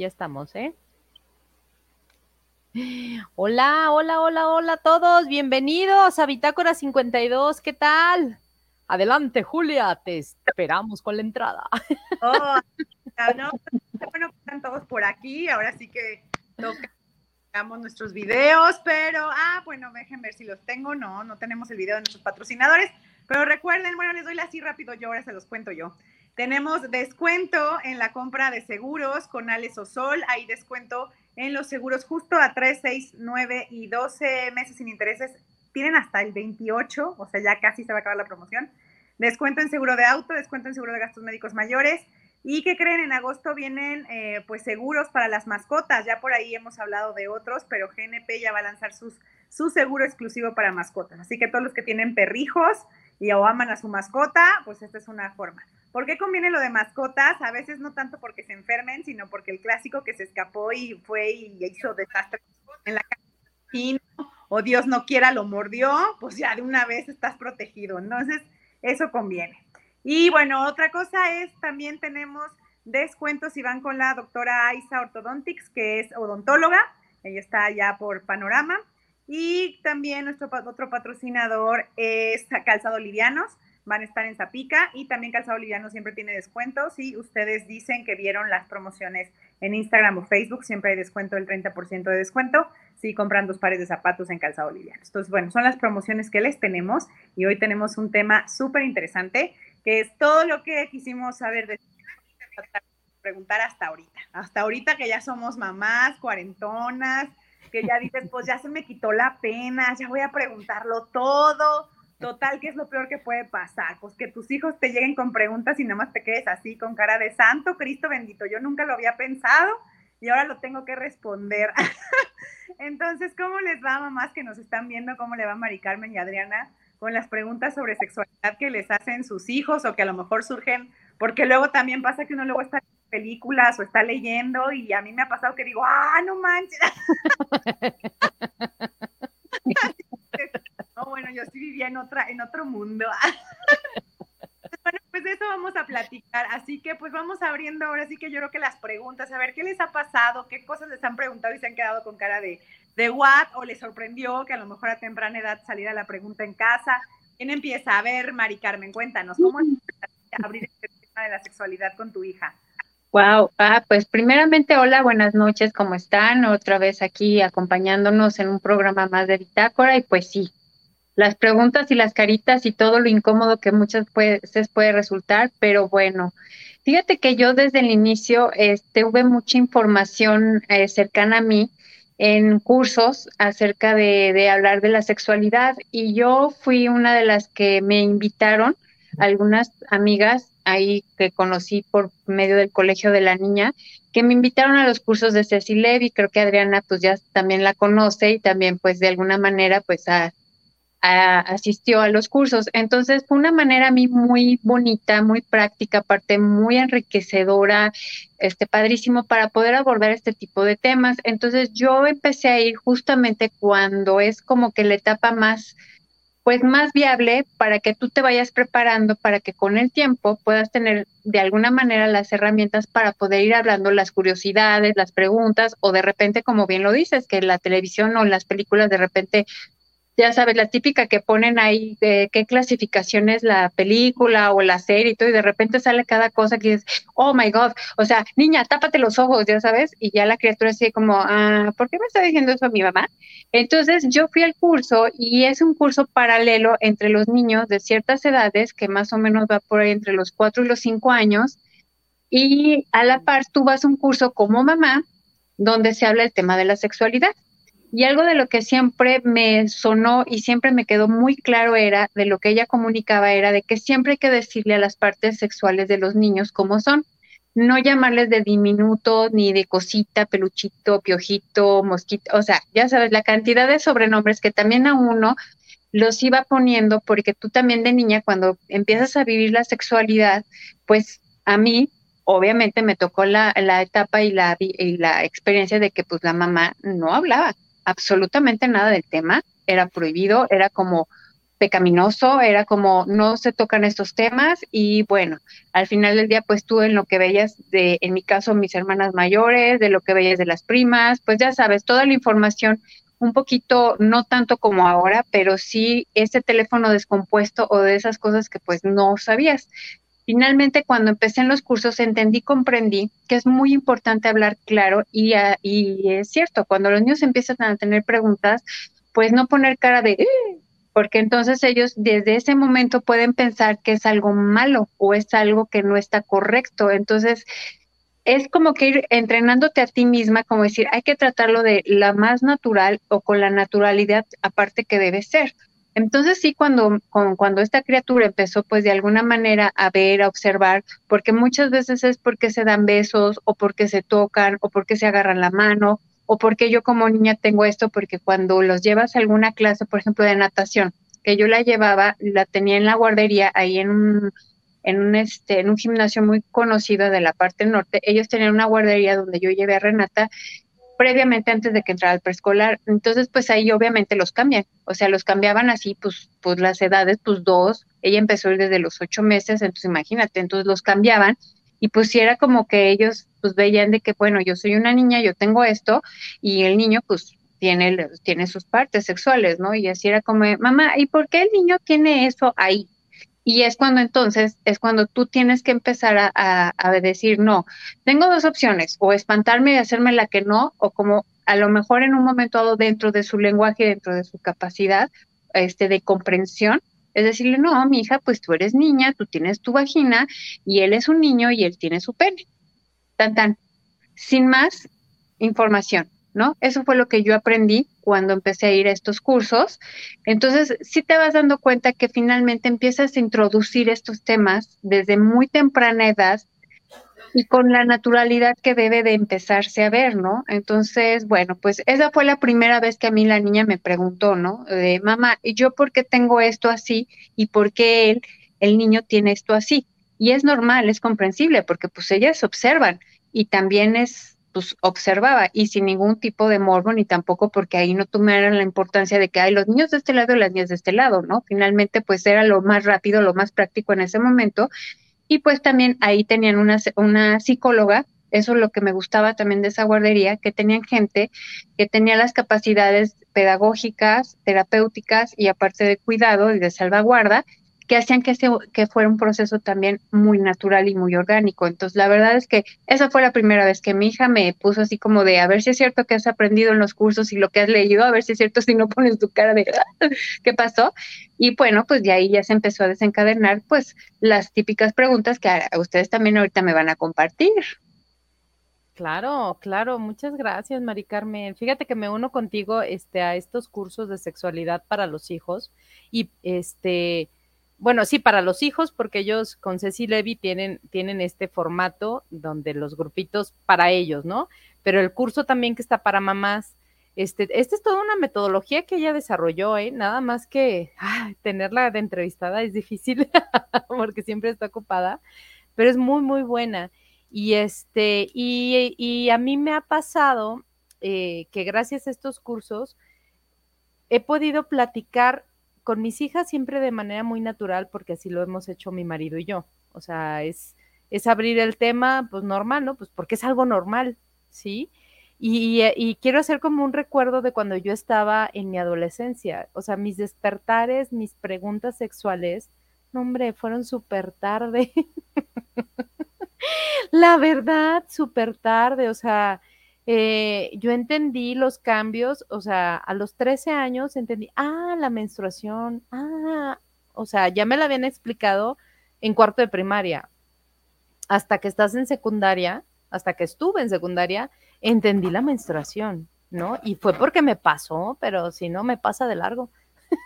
Ya estamos, ¿eh? Hola, hola, hola, hola a todos. Bienvenidos a Bitácora 52. ¿Qué tal? Adelante, Julia. Te esperamos con la entrada. Oh, no, bueno, están todos por aquí. Ahora sí que tocamos nuestros videos, pero, ah, bueno, dejen ver si los tengo. No, no tenemos el video de nuestros patrocinadores. Pero recuerden, bueno, les doy así rápido, yo ahora se los cuento yo. Tenemos descuento en la compra de seguros con Alex Sol. Hay descuento en los seguros justo a 3, 6, 9 y 12 meses sin intereses. Tienen hasta el 28, o sea, ya casi se va a acabar la promoción. Descuento en seguro de auto, descuento en seguro de gastos médicos mayores. Y que creen, en agosto vienen eh, pues seguros para las mascotas. Ya por ahí hemos hablado de otros, pero GNP ya va a lanzar sus, su seguro exclusivo para mascotas. Así que todos los que tienen perrijos y o aman a su mascota, pues esta es una forma. ¿Por qué conviene lo de mascotas? A veces no tanto porque se enfermen, sino porque el clásico que se escapó y fue y hizo desastre en la casa o Dios no quiera lo mordió, pues ya de una vez estás protegido. Entonces, eso conviene. Y bueno, otra cosa es, también tenemos descuentos si van con la doctora Aisa Ortodontics, que es odontóloga. Ella está allá por Panorama. Y también nuestro otro patrocinador es Calzado Livianos van a estar en Zapica y también Calzado Liviano siempre tiene descuentos. Si ustedes dicen que vieron las promociones en Instagram o Facebook, siempre hay descuento del 30% de descuento si compran dos pares de zapatos en Calzado Liviano. Entonces, bueno, son las promociones que les tenemos y hoy tenemos un tema súper interesante que es todo lo que quisimos saber de preguntar hasta ahorita. Hasta ahorita que ya somos mamás, cuarentonas, que ya dices, pues ya se me quitó la pena, ya voy a preguntarlo todo Total, ¿qué es lo peor que puede pasar? Pues que tus hijos te lleguen con preguntas y nada más te quedes así con cara de santo Cristo bendito. Yo nunca lo había pensado y ahora lo tengo que responder. Entonces, ¿cómo les va, mamás que nos están viendo? ¿Cómo le va Mari Carmen y Adriana con las preguntas sobre sexualidad que les hacen sus hijos o que a lo mejor surgen? Porque luego también pasa que uno luego está en películas o está leyendo y a mí me ha pasado que digo, ah, no manches. bueno, yo sí vivía en, otra, en otro mundo. bueno, pues de eso vamos a platicar. Así que pues vamos abriendo ahora sí que yo creo que las preguntas, a ver qué les ha pasado, qué cosas les han preguntado y se han quedado con cara de, de what, o les sorprendió que a lo mejor a temprana edad saliera la pregunta en casa. ¿Quién empieza? A ver, Mari Carmen, cuéntanos, ¿cómo abrir este tema de la sexualidad con tu hija? Wow, ah, pues primeramente, hola, buenas noches, ¿cómo están? Otra vez aquí acompañándonos en un programa más de Bitácora y pues sí, las preguntas y las caritas y todo lo incómodo que muchas veces puede resultar, pero bueno, fíjate que yo desde el inicio este, tuve mucha información eh, cercana a mí en cursos acerca de, de, hablar de la sexualidad y yo fui una de las que me invitaron, algunas amigas ahí que conocí por medio del colegio de la niña, que me invitaron a los cursos de Ceci Levy, creo que Adriana pues ya también la conoce y también pues de alguna manera pues asistió a los cursos. Entonces fue una manera a mí muy bonita, muy práctica, aparte muy enriquecedora, este padrísimo para poder abordar este tipo de temas. Entonces yo empecé a ir justamente cuando es como que la etapa más pues más viable para que tú te vayas preparando para que con el tiempo puedas tener de alguna manera las herramientas para poder ir hablando las curiosidades, las preguntas o de repente como bien lo dices que la televisión o las películas de repente ya sabes, la típica que ponen ahí de qué clasificación es la película o la serie y todo, y de repente sale cada cosa que es, oh my God, o sea, niña, tápate los ojos, ya sabes, y ya la criatura así como, ah, ¿por qué me está diciendo eso a mi mamá? Entonces yo fui al curso y es un curso paralelo entre los niños de ciertas edades, que más o menos va por ahí entre los cuatro y los cinco años, y a la par tú vas a un curso como mamá, donde se habla el tema de la sexualidad. Y algo de lo que siempre me sonó y siempre me quedó muy claro era, de lo que ella comunicaba, era de que siempre hay que decirle a las partes sexuales de los niños cómo son. No llamarles de diminuto, ni de cosita, peluchito, piojito, mosquito, o sea, ya sabes, la cantidad de sobrenombres que también a uno los iba poniendo, porque tú también de niña, cuando empiezas a vivir la sexualidad, pues a mí obviamente me tocó la, la etapa y la, y la experiencia de que pues la mamá no hablaba, absolutamente nada del tema, era prohibido, era como pecaminoso, era como no se tocan estos temas y bueno, al final del día pues tú en lo que veías de, en mi caso, mis hermanas mayores, de lo que veías de las primas, pues ya sabes, toda la información un poquito, no tanto como ahora, pero sí ese teléfono descompuesto o de esas cosas que pues no sabías. Finalmente, cuando empecé en los cursos, entendí, comprendí que es muy importante hablar claro y, ah, y es cierto, cuando los niños empiezan a tener preguntas, pues no poner cara de, porque entonces ellos desde ese momento pueden pensar que es algo malo o es algo que no está correcto. Entonces, es como que ir entrenándote a ti misma, como decir, hay que tratarlo de la más natural o con la naturalidad aparte que debe ser. Entonces sí, cuando, cuando esta criatura empezó pues de alguna manera a ver, a observar, porque muchas veces es porque se dan besos o porque se tocan o porque se agarran la mano o porque yo como niña tengo esto, porque cuando los llevas a alguna clase, por ejemplo, de natación, que yo la llevaba, la tenía en la guardería, ahí en un, en un, este, en un gimnasio muy conocido de la parte norte, ellos tenían una guardería donde yo llevé a Renata previamente antes de que entrara al preescolar. Entonces, pues ahí obviamente los cambian, o sea, los cambiaban así, pues, pues las edades, pues dos, ella empezó desde los ocho meses, entonces imagínate, entonces los cambiaban y pues era como que ellos pues veían de que, bueno, yo soy una niña, yo tengo esto, y el niño pues tiene, tiene sus partes sexuales, ¿no? Y así era como, mamá, ¿y por qué el niño tiene eso ahí? Y es cuando entonces, es cuando tú tienes que empezar a, a, decir, no, tengo dos opciones, o espantarme y hacerme la que no, o como a lo mejor en un momento dado dentro de su lenguaje, dentro de su capacidad este, de comprensión, es decirle, no, mi hija, pues tú eres niña, tú tienes tu vagina y él es un niño y él tiene su pene. Tan, tan. Sin más información, ¿no? Eso fue lo que yo aprendí cuando empecé a ir a estos cursos. Entonces, sí te vas dando cuenta que finalmente empiezas a introducir estos temas desde muy temprana edad y con la naturalidad que debe de empezarse a ver, ¿no? Entonces, bueno, pues esa fue la primera vez que a mí la niña me preguntó, ¿no? De mamá, ¿y yo por qué tengo esto así y por qué él, el niño, tiene esto así? Y es normal, es comprensible, porque pues ellas observan y también es, pues observaba y sin ningún tipo de morbo ni tampoco porque ahí no tomaron la importancia de que hay los niños de este lado y las niñas de este lado, ¿no? Finalmente, pues era lo más rápido, lo más práctico en ese momento y pues también ahí tenían una, una psicóloga, eso es lo que me gustaba también de esa guardería, que tenían gente que tenía las capacidades pedagógicas, terapéuticas y aparte de cuidado y de salvaguarda, que hacían que, que fuera un proceso también muy natural y muy orgánico. Entonces, la verdad es que esa fue la primera vez que mi hija me puso así como de, a ver si es cierto que has aprendido en los cursos y lo que has leído, a ver si es cierto si no pones tu cara de, ¿qué pasó? Y bueno, pues de ahí ya se empezó a desencadenar pues las típicas preguntas que a, ustedes también ahorita me van a compartir. Claro, claro, muchas gracias, Mari Carmen. Fíjate que me uno contigo este, a estos cursos de sexualidad para los hijos y este bueno, sí, para los hijos, porque ellos con Ceci Levy tienen, tienen este formato donde los grupitos para ellos, ¿no? Pero el curso también que está para mamás, este, esta es toda una metodología que ella desarrolló, ¿eh? Nada más que tenerla de entrevistada es difícil porque siempre está ocupada, pero es muy, muy buena. Y este, y, a mí me ha pasado eh, que gracias a estos cursos he podido platicar con mis hijas siempre de manera muy natural, porque así lo hemos hecho mi marido y yo. O sea, es, es abrir el tema, pues normal, ¿no? Pues porque es algo normal, ¿sí? Y, y, quiero hacer como un recuerdo de cuando yo estaba en mi adolescencia. O sea, mis despertares, mis preguntas sexuales, no, hombre, fueron súper tarde. La verdad, súper tarde. O sea, eh, yo entendí los cambios, o sea, a los 13 años entendí, ah, la menstruación, ah, o sea, ya me la habían explicado en cuarto de primaria. Hasta que estás en secundaria, hasta que estuve en secundaria, entendí la menstruación, ¿no? Y fue porque me pasó, pero si no, me pasa de largo.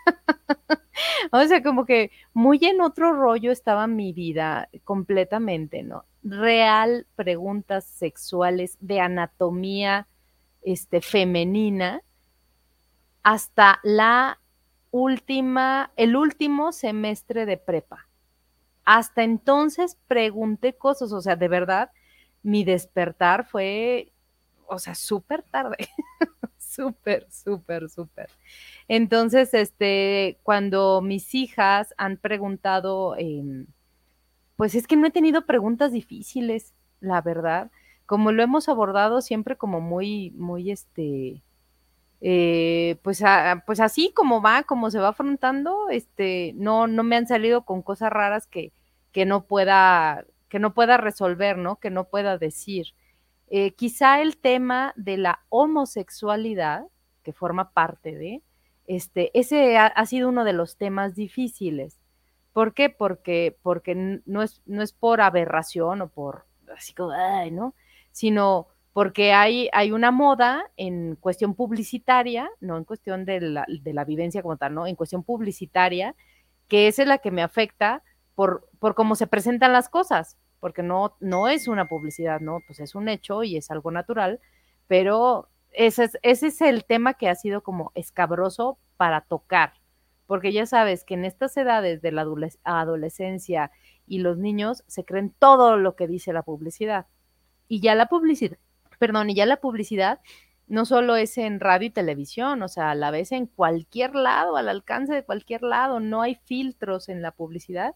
o sea, como que muy en otro rollo estaba mi vida completamente, ¿no? real preguntas sexuales de anatomía este, femenina hasta la última, el último semestre de prepa. Hasta entonces pregunté cosas, o sea, de verdad, mi despertar fue, o sea, súper tarde, súper, súper, súper. Entonces, este, cuando mis hijas han preguntado, em, pues es que no he tenido preguntas difíciles, la verdad. Como lo hemos abordado siempre como muy, muy, este, eh, pues, pues así como va, como se va afrontando, este, no, no me han salido con cosas raras que, que no pueda, que no pueda resolver, ¿no? Que no pueda decir. Eh, quizá el tema de la homosexualidad, que forma parte de, este, ese ha, sido uno de los temas difíciles. ¿Por qué? Porque, porque no, es, no es por aberración o por así como, ay, ¿no? Sino porque hay, hay una moda en cuestión publicitaria, no en cuestión de la, de la vivencia como tal, ¿no? En cuestión publicitaria, que esa es la que me afecta por, por cómo se presentan las cosas porque no, no es una publicidad, ¿no? Pues es un hecho y es algo natural, pero ese es, ese es el tema que ha sido como escabroso para tocar, porque ya sabes que en estas edades de la adolescencia y los niños se creen todo lo que dice la publicidad. Y ya la publicidad, perdón, y ya la publicidad no solo es en radio y televisión, o sea, a la vez en cualquier lado, al alcance de cualquier lado, no hay filtros en la publicidad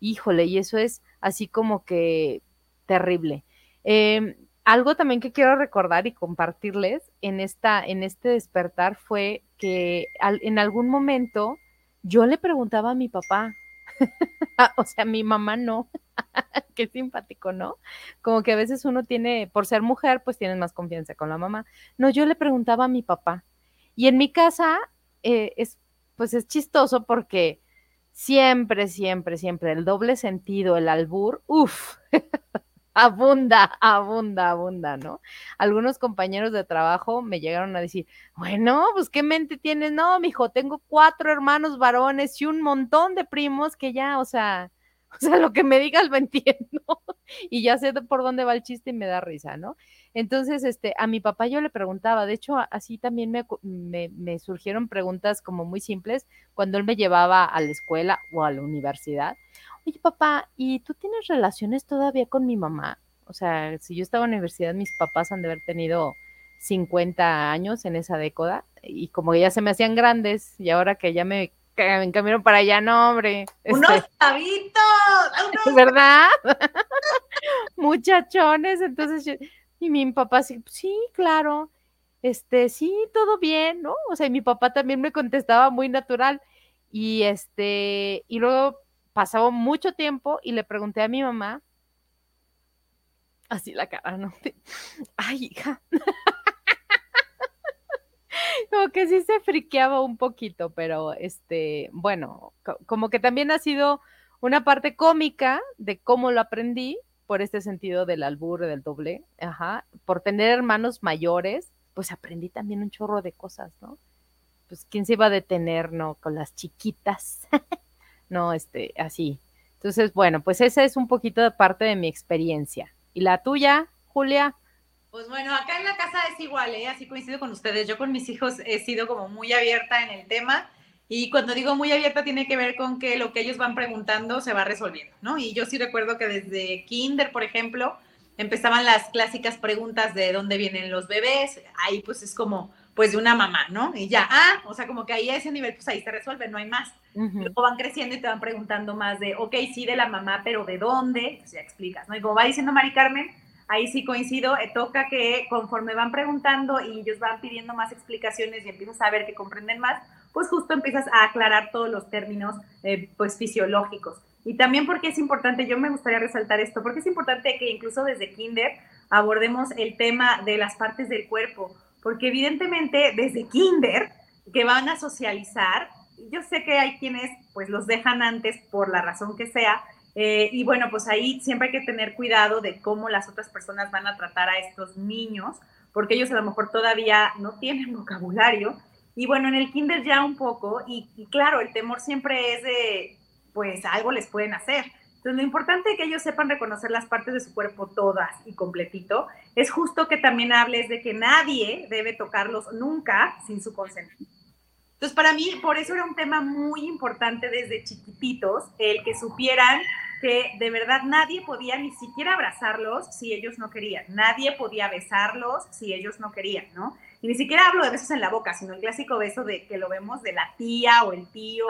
híjole, y eso es así como que terrible. Em, algo también que quiero recordar y compartirles en, esta, en este despertar fue que en algún momento yo le preguntaba a mi papá, o sea, mi mamá no, qué simpático, ¿no? Como que a veces uno tiene, por ser mujer, pues tienes más confianza con la mamá. No, yo le preguntaba a mi papá. Y en mi casa eh, es, pues es chistoso porque siempre, siempre, siempre el doble sentido, el albur, uff, abunda, abunda, abunda, ¿no? Algunos compañeros de trabajo me llegaron a decir, bueno, pues qué mente tienes, no, mijo, tengo cuatro hermanos varones y un montón de primos que ya, o sea, o sea, lo que me digas lo entiendo y ya sé por dónde va el chiste y me da risa, ¿no? Entonces, este, a mi papá yo le preguntaba, de hecho, así también me, me, surgieron preguntas como muy simples cuando él me llevaba a la escuela o a la universidad. Oye, papá, ¿y tú tienes relaciones todavía con mi mamá? O sea, si yo estaba en la universidad, mis papás han de haber tenido 50 años en esa década y como ya se me hacían grandes y ahora que ya me me encaminan para allá, no, hombre. Unos este, ¿Verdad? Muchachones, entonces y mi papá sí, sí, claro, este, sí, todo bien, ¿no? O sea, mi papá también me contestaba muy natural y este, y luego pasaba mucho tiempo y le pregunté a mi mamá, así la cara, ¿no? Ay, hija. Como que sí se friqueaba un poquito, pero este, bueno, como que también ha sido una parte cómica de cómo lo aprendí por este sentido del albur, del doble, ajá, por tener hermanos mayores, pues aprendí también un chorro de cosas, ¿no? Pues quién se iba a detener, ¿no? Con las chiquitas, no, este, así. Entonces, bueno, pues esa es un poquito de parte de mi experiencia. ¿Y la tuya, Julia? Pues bueno, acá en la casa es igual, ¿eh? así coincido con ustedes. Yo con mis hijos he sido como muy abierta en el tema y cuando digo muy abierta tiene que ver con que lo que ellos van preguntando se va resolviendo, ¿no? Y yo sí recuerdo que desde kinder, por ejemplo, empezaban las clásicas preguntas de dónde vienen los bebés. Ahí pues es como, pues de una mamá, ¿no? Y ya, ah, o sea, como que ahí a ese nivel, pues ahí se resuelve, no hay más. Luego van creciendo y te van preguntando más de, ok, sí, de la mamá, pero ¿de dónde? Pues ya explicas, ¿no? Y como va diciendo Mari Carmen, ahí sí coincido, eh, toca que conforme van preguntando y ellos van pidiendo más explicaciones y empiezas a ver que comprenden más, pues justo empiezas a aclarar todos los términos eh, pues fisiológicos. Y también porque es importante, yo me gustaría resaltar esto, porque es importante que incluso desde kinder abordemos el tema de las partes del cuerpo, porque evidentemente desde kinder que van a socializar, yo sé que hay quienes pues los dejan antes por la razón que sea, eh, y bueno, pues ahí siempre hay que tener cuidado de cómo las otras personas van a tratar a estos niños, porque ellos a lo mejor todavía no tienen vocabulario. Y bueno, en el kinder ya un poco, y, claro, el temor siempre es de, pues algo les pueden hacer. Entonces, lo importante que ellos sepan reconocer las partes de su cuerpo todas y completito. Es justo que también hables de que nadie debe tocarlos nunca sin su consentimiento. Entonces, para mí, por eso era un tema muy importante desde chiquititos, el que supieran que de verdad nadie podía ni siquiera abrazarlos si ellos no querían, nadie podía besarlos si ellos no querían, ¿no? Y ni siquiera hablo de besos en la boca, sino el clásico beso de que lo vemos de la tía o el tío.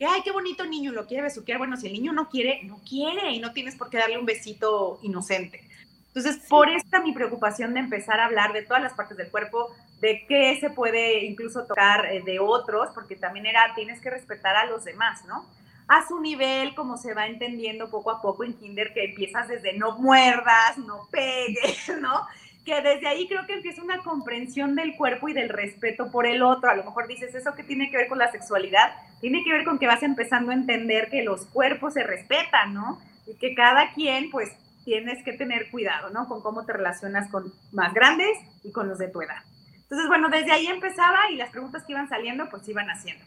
que, ay, qué bonito niño, lo quiere besuquear. Bueno, si el niño no quiere, no quiere y no tienes por qué darle un besito inocente. Entonces, por esta mi preocupación de empezar a hablar de todas las partes del cuerpo, de qué se puede incluso tocar eh, de otros, porque también era, tienes que respetar a los demás, ¿no? A su nivel, como se va entendiendo poco a poco en kinder, que empiezas desde no muerdas, no pegues, ¿no? Que desde ahí creo que empieza una comprensión del cuerpo y del respeto por el otro. A lo mejor dices, ¿eso qué tiene que ver con la sexualidad? Tiene que ver con que vas empezando a entender que los cuerpos se respetan, ¿no? Y que cada quien, pues, tienes que tener cuidado, ¿no? Con cómo te relacionas con más grandes y con los de tu edad. Entonces, bueno, desde ahí empezaba y las preguntas que iban saliendo, pues iban haciendo.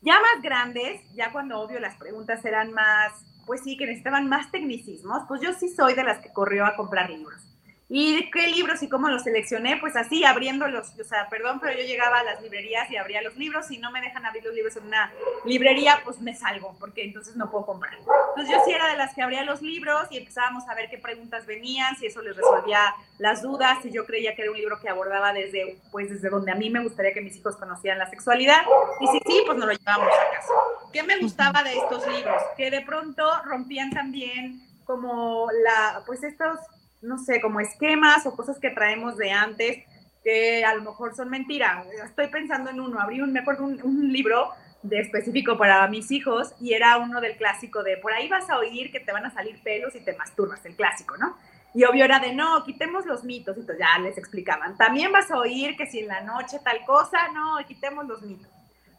Ya más grandes, ya cuando obvio las preguntas eran más, pues sí, que necesitaban más tecnicismos, pues yo sí soy de las que corrió a comprar libros. ¿Y qué libros y cómo los seleccioné? Pues así, abriéndolos, o sea, perdón, pero yo llegaba a las librerías y abría los libros. y no me dejan abrir los libros en una librería, pues me salgo, porque entonces no puedo comprar. Entonces yo sí era de las que abría los libros y empezábamos a ver qué preguntas venían, si eso les resolvía las dudas, si yo creía que era un libro que abordaba desde, pues desde donde a mí me gustaría que mis hijos conocieran la sexualidad. Y si sí, pues nos lo llevábamos a casa. ¿Qué me gustaba de estos libros? Que de pronto rompían también como la, pues estos no sé, como esquemas o cosas que traemos de antes que a lo mejor son mentiras. Estoy pensando en uno, abrí un, me acuerdo un, libro de específico para mis hijos y era uno del clásico de por ahí vas a oír que te van a salir pelos y te masturbas, el clásico, ¿no? Y obvio era de no, quitemos los mitos, y entonces ya les explicaban. También vas a oír que si en la noche tal cosa, no, quitemos los mitos.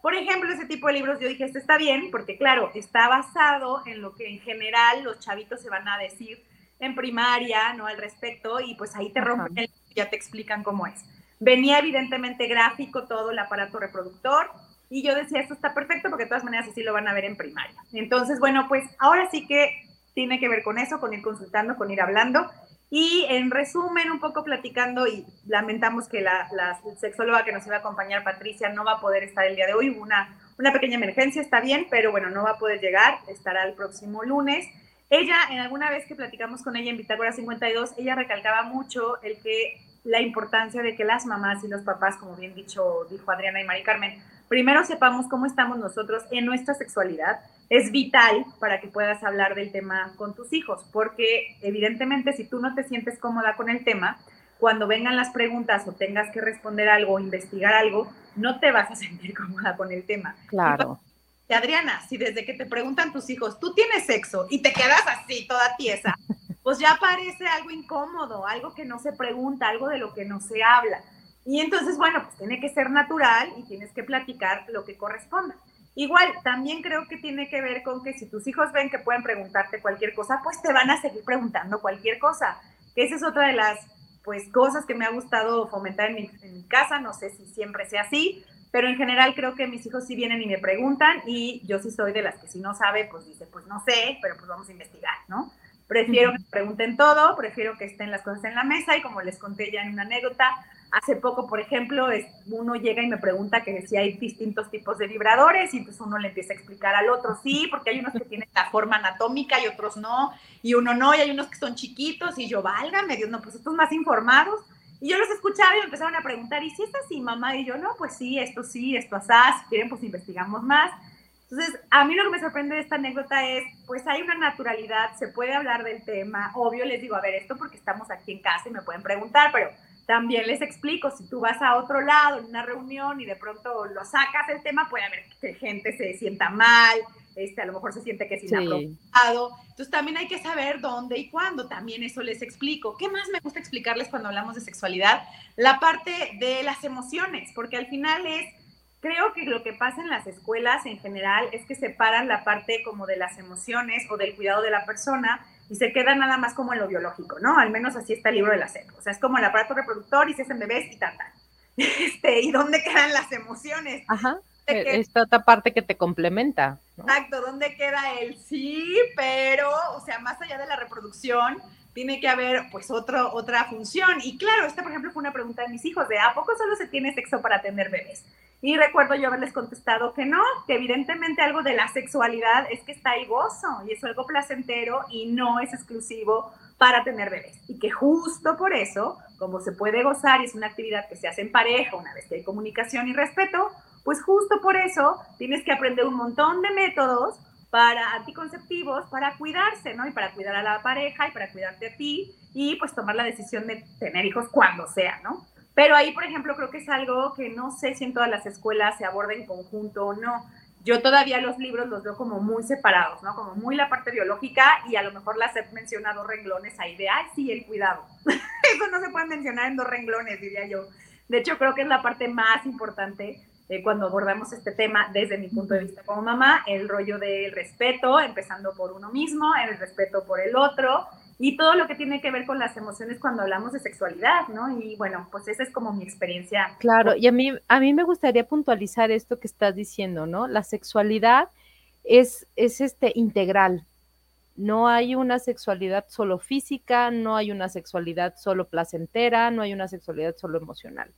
Por ejemplo, ese tipo de libros yo dije, este está bien, porque claro, está basado en lo que en general los chavitos se van a decir en primaria, ¿no? Al respecto, y pues ahí te rompen el, ya te explican cómo es. Venía evidentemente gráfico todo el aparato reproductor, y yo decía, esto está perfecto porque de todas maneras así lo van a ver en primaria. Entonces, bueno, pues ahora sí que tiene que ver con eso, con ir consultando, con ir hablando. Y en resumen, un poco platicando, y lamentamos que la, la sexóloga que nos iba a acompañar, Patricia, no va a poder estar el día de hoy. Hubo una, una pequeña emergencia, está bien, pero bueno, no va a poder llegar, estará el próximo lunes. Ella, en alguna vez que platicamos con ella en Bitácora 52, ella recalcaba mucho el que la importancia de que las mamás y los papás, como bien dicho, dijo Adriana y Mari Carmen, primero sepamos cómo estamos nosotros en nuestra sexualidad. Es vital para que puedas hablar del tema con tus hijos, porque evidentemente si tú no te sientes cómoda con el tema, cuando vengan las preguntas o tengas que responder algo o investigar algo, no te vas a sentir cómoda con el tema. Claro. Adriana, si desde que te preguntan tus hijos, tú tienes sexo y te quedas así, toda tiesa, pues ya parece algo incómodo, algo que no se pregunta, algo de lo que no se habla. Y entonces, bueno, pues tiene que ser natural y tienes que platicar lo que corresponda. Igual, también creo que tiene que ver con que si tus hijos ven que pueden preguntarte cualquier cosa, pues te van a seguir preguntando cualquier cosa. Que esa es otra de las pues cosas que me ha gustado fomentar en mi, en mi casa, no sé si siempre sea así, pero en general creo que mis hijos sí vienen y me preguntan y yo sí soy de las que si no sabe, pues dice, pues no sé, pero pues vamos a investigar, ¿no? Prefiero que me pregunten todo, prefiero que estén las cosas en la mesa y como les conté ya en una anécdota, hace poco, por ejemplo, es, uno llega y me pregunta que si hay distintos tipos de vibradores y entonces uno le empieza a explicar al otro, sí, porque hay unos que tienen la forma anatómica y otros no, y uno no, y hay unos que son chiquitos y yo, válgame Dios, no, pues estos más informados y yo los escuchaba y me empezaron a preguntar, ¿y si es así, mamá? Y yo, no, pues sí, esto sí, esto así, si quieren, pues investigamos más. Entonces, a mí lo que me sorprende de esta anécdota es, pues hay una naturalidad, se puede hablar del tema, obvio les digo, a ver, esto porque estamos aquí en casa y me pueden preguntar, pero también les explico, si tú vas a otro lado en una reunión y de pronto lo sacas el tema, puede haber que gente se sienta mal, este, a lo mejor se siente que es inapropiado. Entonces también hay que saber dónde y cuándo, también eso les explico. ¿Qué más me gusta explicarles cuando hablamos de sexualidad? La parte de las emociones, porque al final es, creo que lo que pasa en las escuelas en general es que separan la parte como de las emociones o del cuidado de la persona y se queda nada más como en lo biológico, ¿no? Al menos así está el libro de la SEP. O sea, es como el aparato reproductor y se hacen bebés y tal, tal. Este, ¿Y dónde quedan las emociones? Ajá. E, esta otra parte que te complementa. Exacto, ¿dónde queda el sí? Pero, o sea, más allá de la reproducción, tiene que haber pues otro, otra función. Y claro, esta por ejemplo fue una pregunta de mis hijos, de ¿a poco solo se tiene sexo para tener bebés? Y recuerdo yo haberles contestado que no, que evidentemente algo de la sexualidad es que está ahí gozo y es algo placentero y no es exclusivo para tener bebés. Y que justo por eso, como se puede gozar y es una actividad que se hace en pareja, una vez que hay comunicación y respeto, pues justo por eso tienes que aprender un montón de métodos para anticonceptivos, para cuidarse, ¿no? Y para cuidar a la pareja y para cuidarte a ti y pues tomar la decisión de tener hijos cuando sea, ¿no? Pero ahí, por ejemplo, creo que es algo que no sé si en todas las escuelas se aborda en conjunto o no. Yo todavía los libros los veo como muy separados, ¿no? Como muy la parte biológica y a lo mejor las he mencionado renglones ahí de, ay, sí, el cuidado. Eso no se puede mencionar en dos renglones, diría yo. De hecho, creo que es la parte más importante eh, cuando abordamos este tema desde mi punto de vista como mamá, el rollo del respeto, empezando por uno mismo, el respeto por el otro, y todo lo que tiene que ver con las emociones cuando hablamos de sexualidad, ¿no? Y bueno, pues esa es como mi experiencia. Claro, y a mí, a mí me gustaría puntualizar esto que estás diciendo, ¿no? La sexualidad es, es este integral. No hay una sexualidad solo física, no hay una sexualidad solo placentera, no hay una sexualidad solo emocional.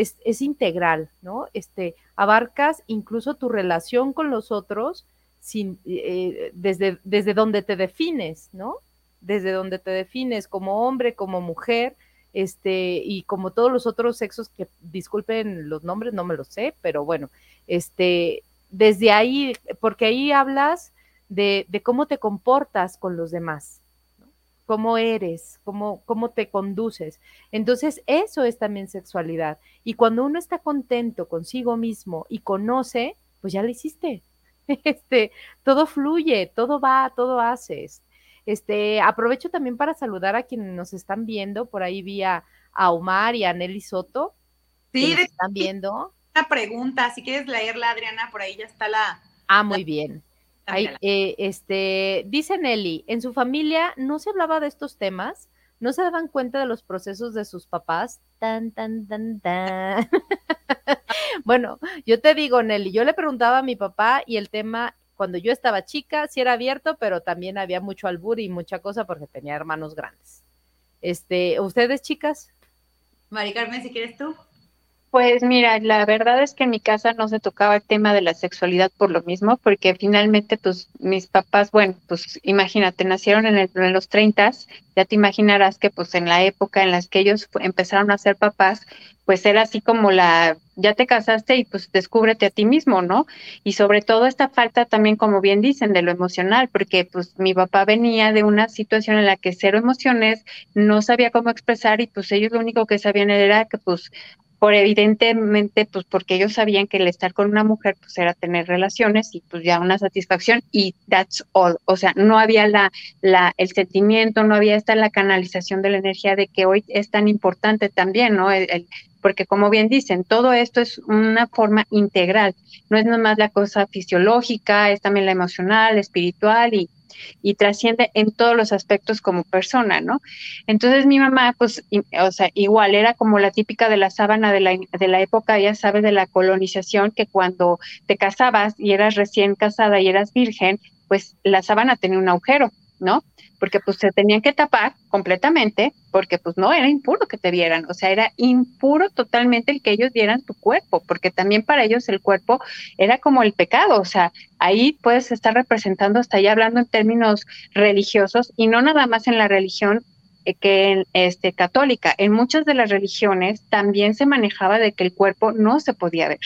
Es, es integral, ¿no? Este, abarcas incluso tu relación con los otros sin, eh, desde, desde donde te defines, ¿no? desde donde te defines como hombre, como mujer, este, y como todos los otros sexos que, disculpen los nombres, no me los sé, pero bueno, este, desde ahí, porque ahí hablas de, de cómo te comportas con los demás, cómo eres, cómo, cómo te conduces. Entonces, eso es también sexualidad. Y cuando uno está contento consigo mismo y conoce, pues ya lo hiciste. Este, todo fluye, todo va, todo haces. Este, aprovecho también para saludar a quienes nos están viendo. Por ahí vi a, Omar y a Nelly Soto. Sí, están viendo. Una pregunta, si quieres leerla, Adriana, por ahí ya está la. Ah, muy bien. Ahí, eh, este, dice Nelly, en su familia no se hablaba de estos temas, no se daban cuenta de los procesos de sus papás. Tan, tan, tan, tan. bueno, yo te digo, Nelly, yo le preguntaba a mi papá y el tema cuando yo estaba chica sí era abierto, pero también había mucho albur y mucha cosa porque tenía hermanos grandes. Este, ¿ustedes chicas? Mari Carmen, si quieres tú. Pues mira, la verdad es que en mi casa no se tocaba el tema de la sexualidad por lo mismo, porque finalmente pues mis papás, bueno, pues imagínate, nacieron en, los 30, ya te imaginarás que pues en la época en las que ellos empezaron a ser papás, pues era así como la, ya te casaste y pues descúbrete a ti mismo, ¿no? Y sobre todo esta falta también, como bien dicen, de lo emocional, porque pues mi papá venía de una situación en la que cero emociones, no sabía cómo expresar y pues ellos lo único que sabían era que pues por evidentemente, pues porque ellos sabían que el estar con una mujer, pues era tener relaciones y pues ya una satisfacción y that's all. O sea, no había la, la, el sentimiento, no había esta la canalización de la energía de que hoy es tan importante también, ¿no? El, porque como bien dicen, todo esto es una forma integral, no es nomás la cosa fisiológica, es también la emocional, espiritual y, y trasciende en todos los aspectos como persona, ¿no? Entonces mi mamá, pues, o sea, igual era como la típica de la sábana de la, de la época, ya sabes, de la colonización, que cuando te casabas y eras recién casada y eras virgen, pues la sábana tenía un agujero, ¿no? Porque pues se tenían que tapar completamente, porque pues no era impuro que te vieran, o sea, era impuro totalmente el que ellos vieran tu cuerpo, porque también para ellos el cuerpo era como el pecado, o sea, ahí puedes estar representando hasta allá hablando en términos religiosos y no nada más en la religión eh, que en este católica, en muchas de las religiones también se manejaba de que el cuerpo no se podía ver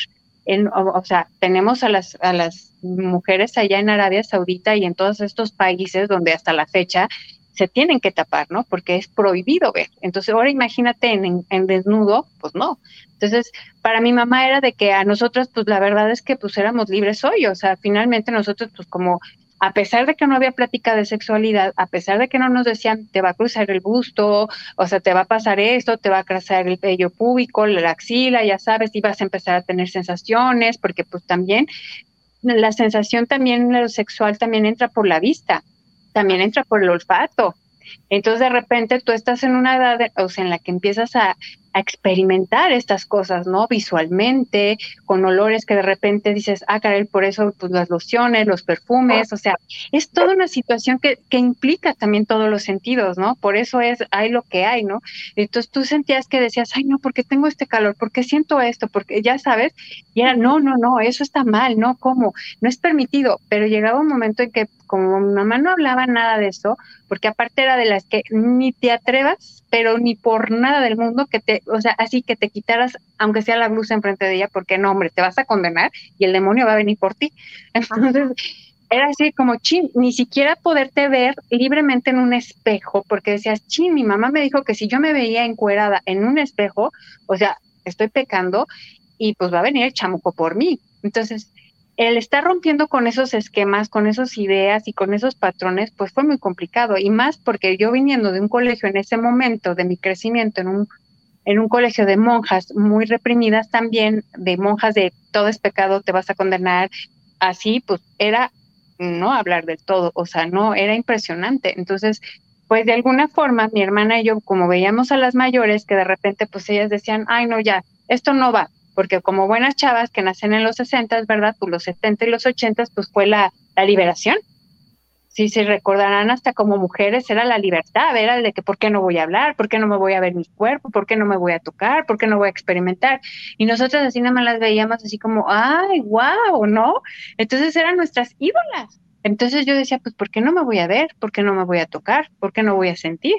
o, sea, tenemos a las, a las mujeres allá en Arabia Saudita y en todos estos países donde hasta la fecha se tienen que tapar, ¿no? Porque es prohibido ver. Entonces, ahora imagínate en, en, desnudo, pues no. Entonces, para mi mamá era de que a nosotros, pues la verdad es que pues éramos libres hoy, o sea, finalmente nosotros, pues como a pesar de que no había plática de sexualidad, a pesar de que no nos decían te va a cruzar el busto, o sea, te va a pasar esto, te va a cruzar el vello púbico, la axila, ya sabes, y vas a empezar a tener sensaciones, porque pues también la sensación también lo sexual también entra por la vista, también entra por el olfato. Entonces de repente tú estás en una edad, o sea, en la que empiezas a, experimentar estas cosas, ¿no? Visualmente, con olores que de repente dices, ah, caray, por eso pues las lociones, los perfumes, o sea, es toda una situación que, que implica también todos los sentidos, ¿no? Por eso es, hay lo que hay, ¿no? Entonces tú sentías que decías, ay, no, porque tengo este calor, porque siento esto, porque ya sabes, y era, no, no, no, eso está mal, ¿no? ¿Cómo? No es permitido, pero llegaba un momento en que como mi mamá no hablaba nada de eso, porque aparte era de las que ni te atrevas, pero ni por nada del mundo que te, o sea, así que te quitaras, aunque sea la blusa enfrente de ella, porque no, hombre, te vas a condenar y el demonio va a venir por ti. Entonces, era así como, chin, ni siquiera poderte ver libremente en un espejo, porque decías, chin, mi mamá me dijo que si yo me veía encuerada en un espejo, o sea, estoy pecando y pues va a venir el chamuco por mí. Entonces, el estar rompiendo con esos esquemas, con esas ideas y con esos patrones, pues fue muy complicado. Y más porque yo viniendo de un colegio en ese momento de mi crecimiento, en un, en un colegio de monjas muy reprimidas también, de monjas de todo es pecado, te vas a condenar, así, pues era no hablar del todo, o sea, no, era impresionante. Entonces, pues de alguna forma, mi hermana y yo, como veíamos a las mayores, que de repente, pues ellas decían, ay, no, ya, esto no va, porque como buenas chavas que nacen en los 60, ¿verdad? Pues los 70 y los 80, pues fue la, la liberación. Si se recordarán hasta como mujeres, era la libertad, era el de que por qué no voy a hablar, por qué no me voy a ver mi cuerpo, por qué no me voy a tocar, por qué no voy a experimentar. Y nosotras así nada más las veíamos así como, ay, wow, ¿no? Entonces eran nuestras ídolas. Entonces yo decía, pues, ¿por qué no me voy a ver? ¿Por qué no me voy a tocar? ¿Por qué no voy a sentir?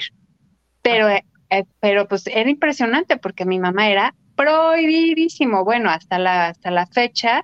Pero, eh, eh, pero pues era impresionante porque mi mamá era prohibidísimo. Bueno, hasta la, hasta la fecha,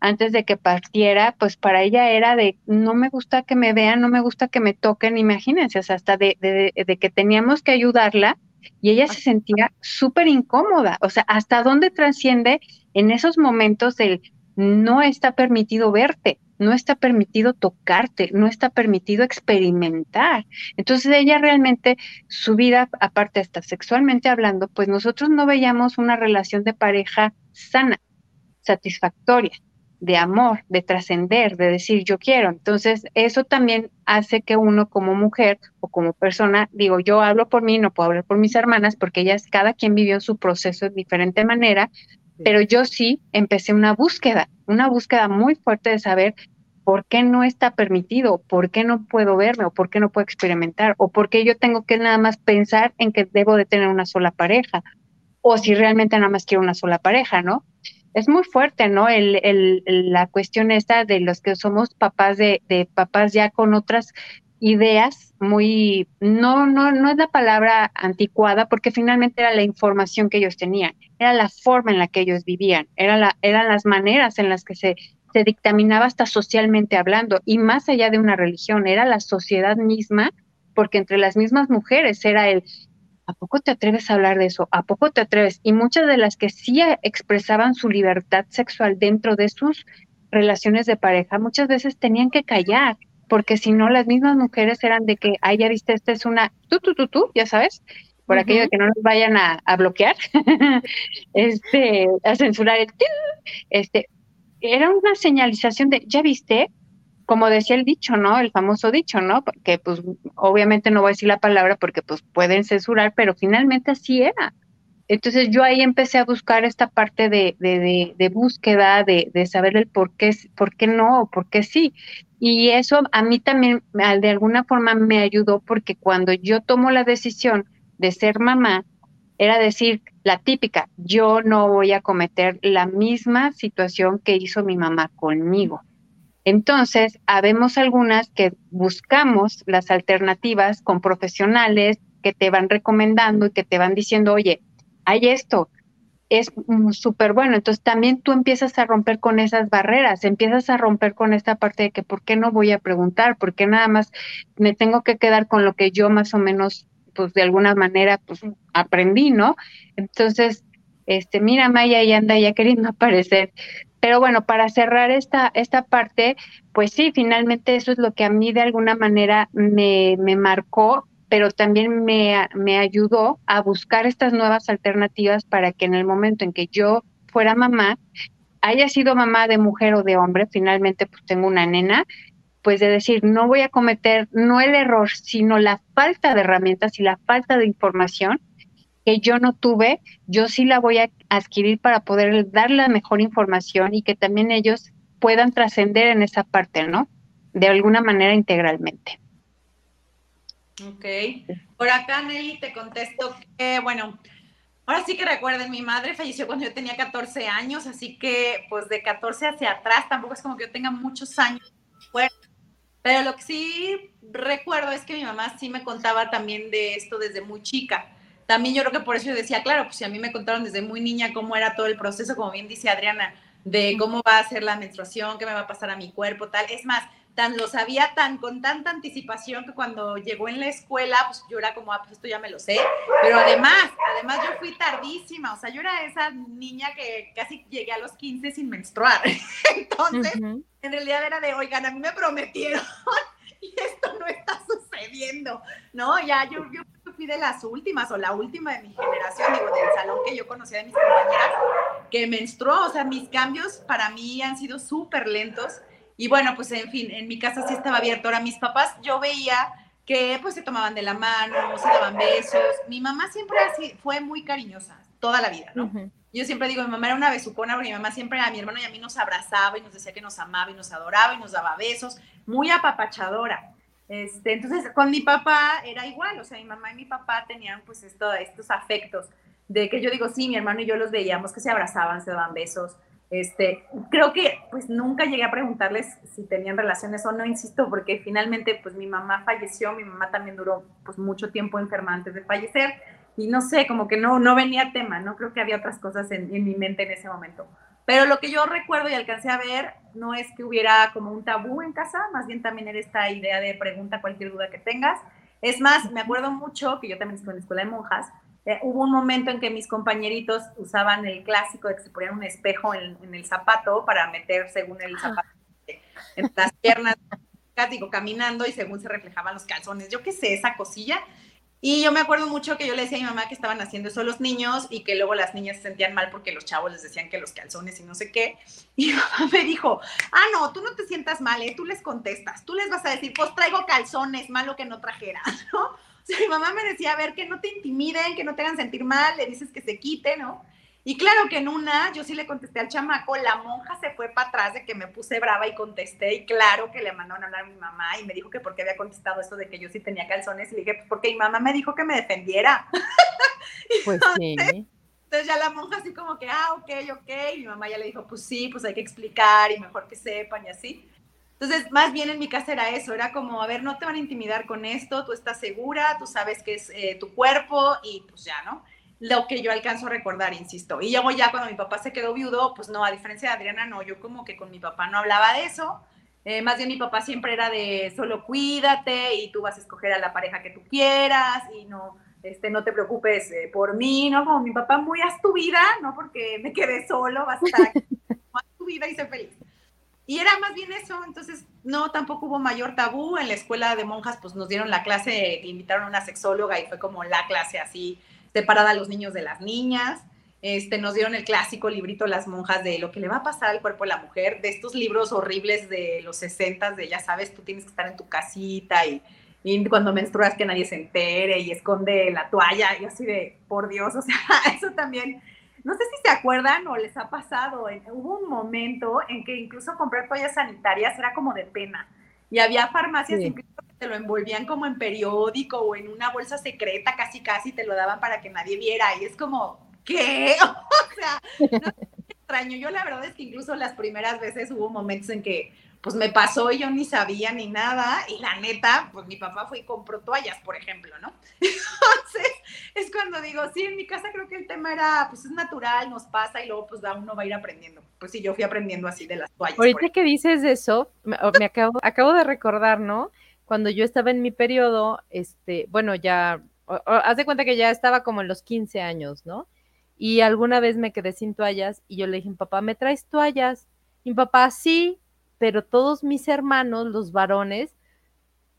antes de que partiera, pues para ella era de, no me gusta que me vean, no me gusta que me toquen, imagínense, o sea, hasta de, de, de que teníamos que ayudarla y ella se sentía súper incómoda, o sea, hasta dónde trasciende en esos momentos del no está permitido verte, no está permitido tocarte, no está permitido experimentar. Entonces ella realmente, su vida, aparte hasta sexualmente hablando, pues nosotros no veíamos una relación de pareja sana, satisfactoria, de amor, de trascender, de decir yo quiero. Entonces eso también hace que uno como mujer o como persona, digo, yo hablo por mí, no puedo hablar por mis hermanas, porque ellas, cada quien vivió su proceso de diferente manera, pero yo sí empecé una búsqueda, una búsqueda muy fuerte de saber por qué no está permitido, por qué no puedo verme o por qué no puedo experimentar o por qué yo tengo que nada más pensar en que debo de tener una sola pareja o si realmente nada más quiero una sola pareja, ¿no? Es muy fuerte, ¿no? El, el, la cuestión esta de los que somos papás de, de papás ya con otras ideas muy, no, no, no es la palabra anticuada, porque finalmente era la información que ellos tenían, era la forma en la que ellos vivían, era la, eran las maneras en las que se, se dictaminaba hasta socialmente hablando, y más allá de una religión, era la sociedad misma, porque entre las mismas mujeres era el, ¿a poco te atreves a hablar de eso? ¿A poco te atreves? Y muchas de las que sí expresaban su libertad sexual dentro de sus relaciones de pareja, muchas veces tenían que callar porque si no las mismas mujeres eran de que, ay, ya viste, esta es una, tú, tú, tú, tú, ya sabes, por aquello de que no nos vayan a, bloquear, este, a censurar el, este, era una señalización de, ya viste, como decía el dicho, ¿no? El famoso dicho, ¿no? Porque pues obviamente no voy a decir la palabra porque pues pueden censurar, pero finalmente así era. Entonces yo ahí empecé a buscar esta parte de, de, de, búsqueda, de, de, saber el por qué, por qué no por qué sí. Y eso a mí también de alguna forma me ayudó porque cuando yo tomo la decisión de ser mamá, era decir, la típica, yo no voy a cometer la misma situación que hizo mi mamá conmigo. Entonces, habemos algunas que buscamos las alternativas con profesionales que te van recomendando y que te van diciendo, oye, hay esto, es súper bueno. Entonces también tú empiezas a romper con esas barreras, empiezas a romper con esta parte de que por qué no voy a preguntar, por qué nada más me tengo que quedar con lo que yo más o menos, pues de alguna manera, pues aprendí, ¿no? Entonces, este, mira, Maya ya anda ya queriendo aparecer. Pero bueno, para cerrar esta, esta parte, pues sí, finalmente eso es lo que a mí de alguna manera me, me marcó pero también me, me ayudó a buscar estas nuevas alternativas para que en el momento en que yo fuera mamá, haya sido mamá de mujer o de hombre, finalmente pues tengo una nena, pues de decir, no voy a cometer no el error, sino la falta de herramientas y la falta de información que yo no tuve, yo sí la voy a adquirir para poder dar la mejor información y que también ellos puedan trascender en esa parte, ¿no? De alguna manera integralmente. Ok. Por acá, Nelly, te contesto que, bueno, ahora sí que recuerden, mi madre falleció cuando yo tenía 14 años, así que pues de 14 hacia atrás tampoco es como que yo tenga muchos años fuera, Pero lo que sí recuerdo es que mi mamá sí me contaba también de esto desde muy chica. También yo creo que por eso yo decía, claro, pues si a mí me contaron desde muy niña cómo era todo el proceso, como bien dice Adriana, de cómo va a ser la menstruación, qué me va a pasar a mi cuerpo, tal. Es más, tan lo sabía tan con tanta anticipación que cuando llegó en la escuela, pues yo era como, ah, pues esto ya me lo sé. Pero además, además yo fui tardísima, o sea, yo era esa niña que casi llegué a los 15 sin menstruar. Entonces, en realidad era de, oigan, a mí me prometieron y esto no está sucediendo, ¿no? Ya yo, yo fui de las últimas o la última de mi generación, digo, del salón que yo conocía de mis compañeras, que menstruó, o sea, mis cambios para mí han sido súper lentos y bueno, pues en fin, en mi casa sí estaba abierto. Ahora mis papás, yo veía que pues se tomaban de la mano, se daban besos. Mi mamá siempre así, fue muy cariñosa, toda la vida, ¿no? Yo siempre digo, mi mamá era una besucona, porque mi mamá siempre a mi hermano y a mí nos abrazaba y nos decía que nos amaba y nos adoraba y nos daba besos, muy apapachadora. Este, entonces, con mi papá era igual, o sea, mi mamá y mi papá tenían pues esto, estos afectos de que yo digo, sí, mi hermano y yo los veíamos que se abrazaban, se daban besos. Este, creo que pues nunca llegué a preguntarles si tenían relaciones o no, insisto, porque finalmente pues mi mamá falleció, mi mamá también duró pues mucho tiempo enferma antes de fallecer y no sé, como que no, no venía tema, no creo que había otras cosas en, en mi mente en ese momento. Pero lo que yo recuerdo y alcancé a ver no es que hubiera como un tabú en casa, más bien también era esta idea de pregunta cualquier duda que tengas. Es más, me acuerdo mucho que yo también estuve en la escuela de monjas, eh, hubo un momento en que mis compañeritos usaban el clásico de que se ponían un espejo en, en el zapato para meter según el zapato en las piernas, digo, caminando y según se reflejaban los calzones. Yo qué sé, esa cosilla. Y yo me acuerdo mucho que yo le decía a mi mamá que estaban haciendo eso los niños y que luego las niñas se sentían mal porque los chavos les decían que los calzones y no sé qué. Y mi mamá me dijo, ah, no, tú no te sientas mal, ¿eh? tú les contestas, tú les vas a decir, pues traigo calzones, malo que no trajera, ¿no? Sea, mi mamá me decía, a ver, que no te intimiden, que no te hagan sentir mal, le dices que se quite, ¿no? Y claro que en una, yo sí le contesté al chamaco, la monja se fue para atrás de que me puse brava y contesté, y claro que le mandaron a hablar a mi mamá y me dijo que porque había contestado eso de que yo sí tenía calzones, y le dije, pues porque mi mamá me dijo que me defendiera. Pues sí. Entonces ya la monja así como que, ah, ok, ok, y mi mamá ya le dijo, pues sí, pues hay que explicar y mejor que sepan y así. Entonces, más bien en mi casa era eso, era como, a ver, no te van a intimidar con esto, tú estás segura, tú sabes que es eh, tu cuerpo y pues ya, ¿no? lo que yo alcanzo a recordar, insisto. Y luego ya cuando mi papá se quedó viudo, pues no, a diferencia de Adriana, no, yo como que con mi papá no hablaba de eso. Eh, más bien mi papá siempre era de solo cuídate y tú vas a escoger a la pareja que tú quieras y no, este, no te preocupes eh, por mí, ¿no? Como mi papá, muy haz tu vida, ¿no? Porque me quedé solo, vas a estar aquí, haz tu vida y sé feliz. Y era más bien eso, entonces no, tampoco hubo mayor tabú. En la escuela de monjas, pues nos dieron la clase, invitaron a una sexóloga y fue como la clase así separada a los niños de las niñas. Este, nos dieron el clásico librito Las monjas de lo que le va a pasar al cuerpo de la mujer, de estos libros horribles de los 60 de ya sabes, tú tienes que estar en tu casita y, y, cuando menstruas que nadie se entere y esconde la toalla y así de, por Dios, o sea, eso también, no sé si se acuerdan o les ha pasado, hubo un momento en que incluso comprar toallas sanitarias era como de pena y había farmacias incluso te lo envolvían como en periódico o en una bolsa secreta, casi casi te lo daban para que nadie viera. Y es como, ¿qué? o sea, no extraño. Yo la verdad es que incluso las primeras veces hubo momentos en que pues me pasó yo ni sabía ni nada. Y la neta, pues mi papá fue y compró toallas, por ejemplo, ¿no? Entonces, es cuando digo, sí, en mi casa creo que el tema era, pues es natural, nos pasa y luego pues uno va a ir aprendiendo. Pues sí, yo fui aprendiendo así de las toallas. Ahorita que dices eso, me, acabo, acabo de recordar, ¿no? cuando yo estaba en mi periodo, este, bueno, ya, haz de cuenta que ya estaba como en los 15 años, ¿no? Y alguna vez me quedé sin toallas y yo le dije, papá, ¿me traes toallas? Y mi papá, sí, pero todos mis hermanos, los varones,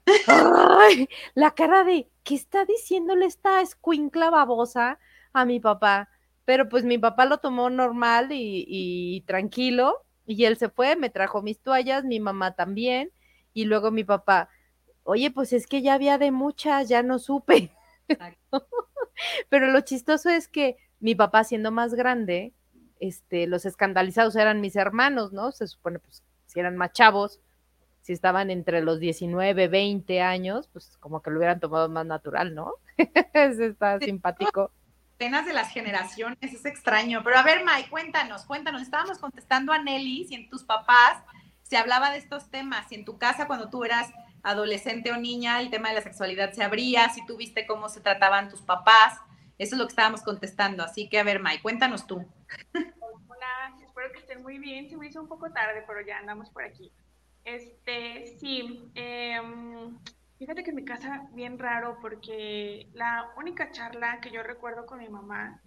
¡ay! la cara de, ¿qué está diciéndole esta escuincla babosa a mi papá? Pero pues mi papá lo tomó normal y, y tranquilo y él se fue, me trajo mis toallas, mi mamá también, y luego mi papá, oye, pues es que ya había de muchas, ya no supe. Pero lo chistoso es que mi papá siendo más grande, este, los escandalizados eran mis hermanos, ¿no? Se supone, pues, si eran más chavos, si estaban entre los 19, 20 años, pues como que lo hubieran tomado más natural, ¿no? Eso está simpático. Penas de las generaciones, es extraño. Pero a ver, Mike, cuéntanos, cuéntanos. Estábamos contestando a Nelly si en tus papás se hablaba de estos temas, si en tu casa cuando tú eras adolescente o niña, el tema de la sexualidad se abría, si tú viste cómo se trataban tus papás, eso es lo que estábamos contestando. Así que, a ver, May, cuéntanos tú. Espero que estén muy bien. Se me hizo un poco tarde, pero ya andamos por aquí. Este, sí, em, fíjate que en mi casa bien raro porque la única charla que yo recuerdo con mi mamá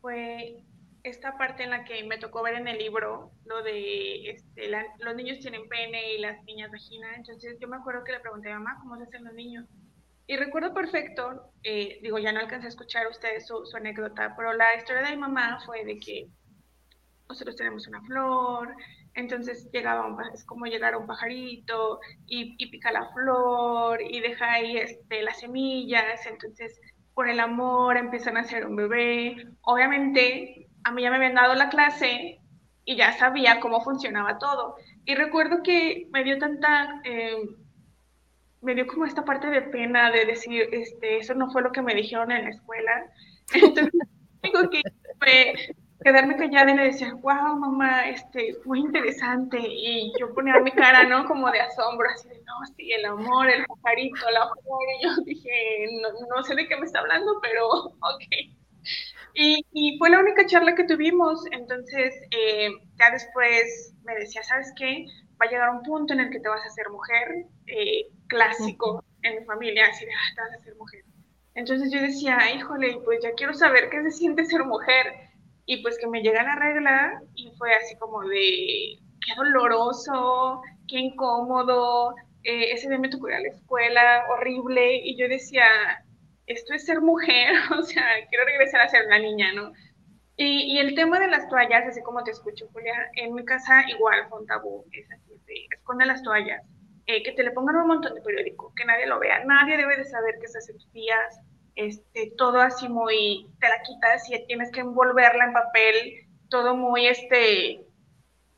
fue esta parte en la que me tocó ver en el libro lo de este, los niños tienen pene y las niñas vagina. Entonces yo me acuerdo que le pregunté a mamá cómo se hacen los niños. Y recuerdo perfecto, eh, digo, ya no alcancé a escuchar a ustedes su, anécdota, pero la historia de mi mamá fue de que nosotros tenemos una flor, entonces llegaba es como llegar a un pajarito y, y, pica la flor y deja ahí este, las semillas, entonces por el amor empiezan a hacer un bebé. Obviamente a mí ya me habían dado la clase y ya sabía cómo funcionaba todo. Y recuerdo que me dio tanta... Eh, me dio como esta parte de pena de decir, este, eso no fue lo que me dijeron en la escuela. Entonces, tengo que fue quedarme callada y le decía, wow, mamá, este, muy interesante. Y yo ponía mi cara, ¿no? Como de asombro, así de, no, sí, el amor, el pajarito, la flor. Y yo dije, no, no sé de qué me está hablando, pero ok. Y, y, fue la única charla que tuvimos. Entonces, eh, ya después me decía, ¿sabes qué? Va a llegar un punto en el que te vas a hacer mujer. Eh, clásico en mi familia, así de, ah, te vas a ser mujer. Entonces yo decía, híjole, pues ya quiero saber qué se siente ser mujer. Y pues que me llega la regla y fue así como de, qué doloroso, qué incómodo, eh, ese día me tocó ir a la escuela, horrible, y yo decía, esto es ser mujer, o sea, quiero regresar a ser una niña, ¿no? Y, y, el tema de las toallas, así como te escucho, Julia, en mi casa igual fue un tabú, es así, de, esconde las toallas. Eh, que te le pongan un montón de periódico, que nadie lo vea, nadie debe de saber que esas días, este, todo así muy, te la quitas y tienes que envolverla en papel, todo muy, este,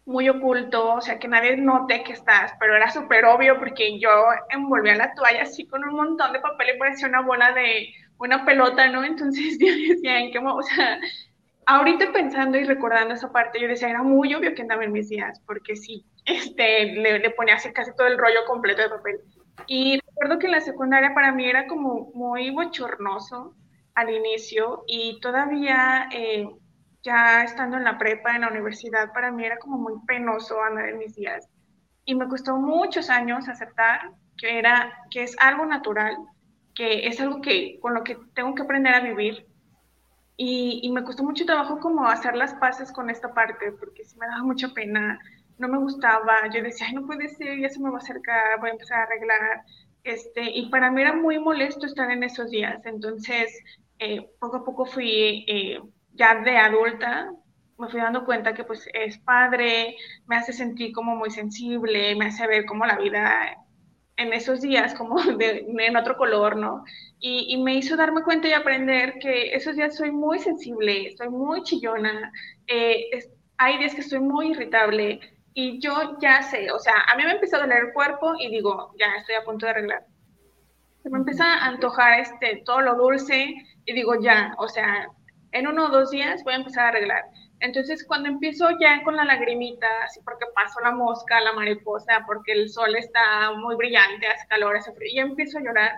muy oculto, o sea, que nadie note que estás, pero era súper obvio porque yo envolvía la toalla así con un montón de papel y parecía una bola de una pelota, ¿no? Entonces yo decía, ¿en qué o sea, ahorita pensando y recordando esa parte, yo decía, era muy obvio que andaba en mis días, porque sí, este, le, le ponía así casi todo el rollo completo de papel. Y recuerdo que en la secundaria para mí era como muy bochornoso al inicio y todavía eh, ya estando en la prepa, en la universidad, para mí era como muy penoso andar en mis días. Y me costó muchos años aceptar que, era, que es algo natural, que es algo que, con lo que tengo que aprender a vivir y, me costó mucho trabajo como hacer las paces con esta parte, porque sí me daba mucha pena, no me gustaba, yo decía, ay, no puede ser, ya se me va a acercar, voy a empezar a arreglar, este, y para mí era muy molesto estar en esos días, entonces eh, poco a poco fui, eh, ya de adulta, me fui dando cuenta que pues es padre, me hace sentir como muy sensible, me hace ver como la vida en esos días como de, en otro color, ¿no? Y, me hizo darme cuenta y aprender que esos días soy muy sensible, soy muy chillona, eh, hay días que estoy muy irritable y yo ya sé, o sea, a mí me empieza a doler el cuerpo y digo, ya estoy a punto de arreglar. Se me empieza a antojar este, todo lo dulce y digo, ya, o sea, en uno o dos días voy a empezar a arreglar. Entonces, cuando empiezo ya con la lagrimita, así porque paso la mosca, la mariposa, porque el sol está muy brillante, hace calor, hace frío, ya empiezo a llorar,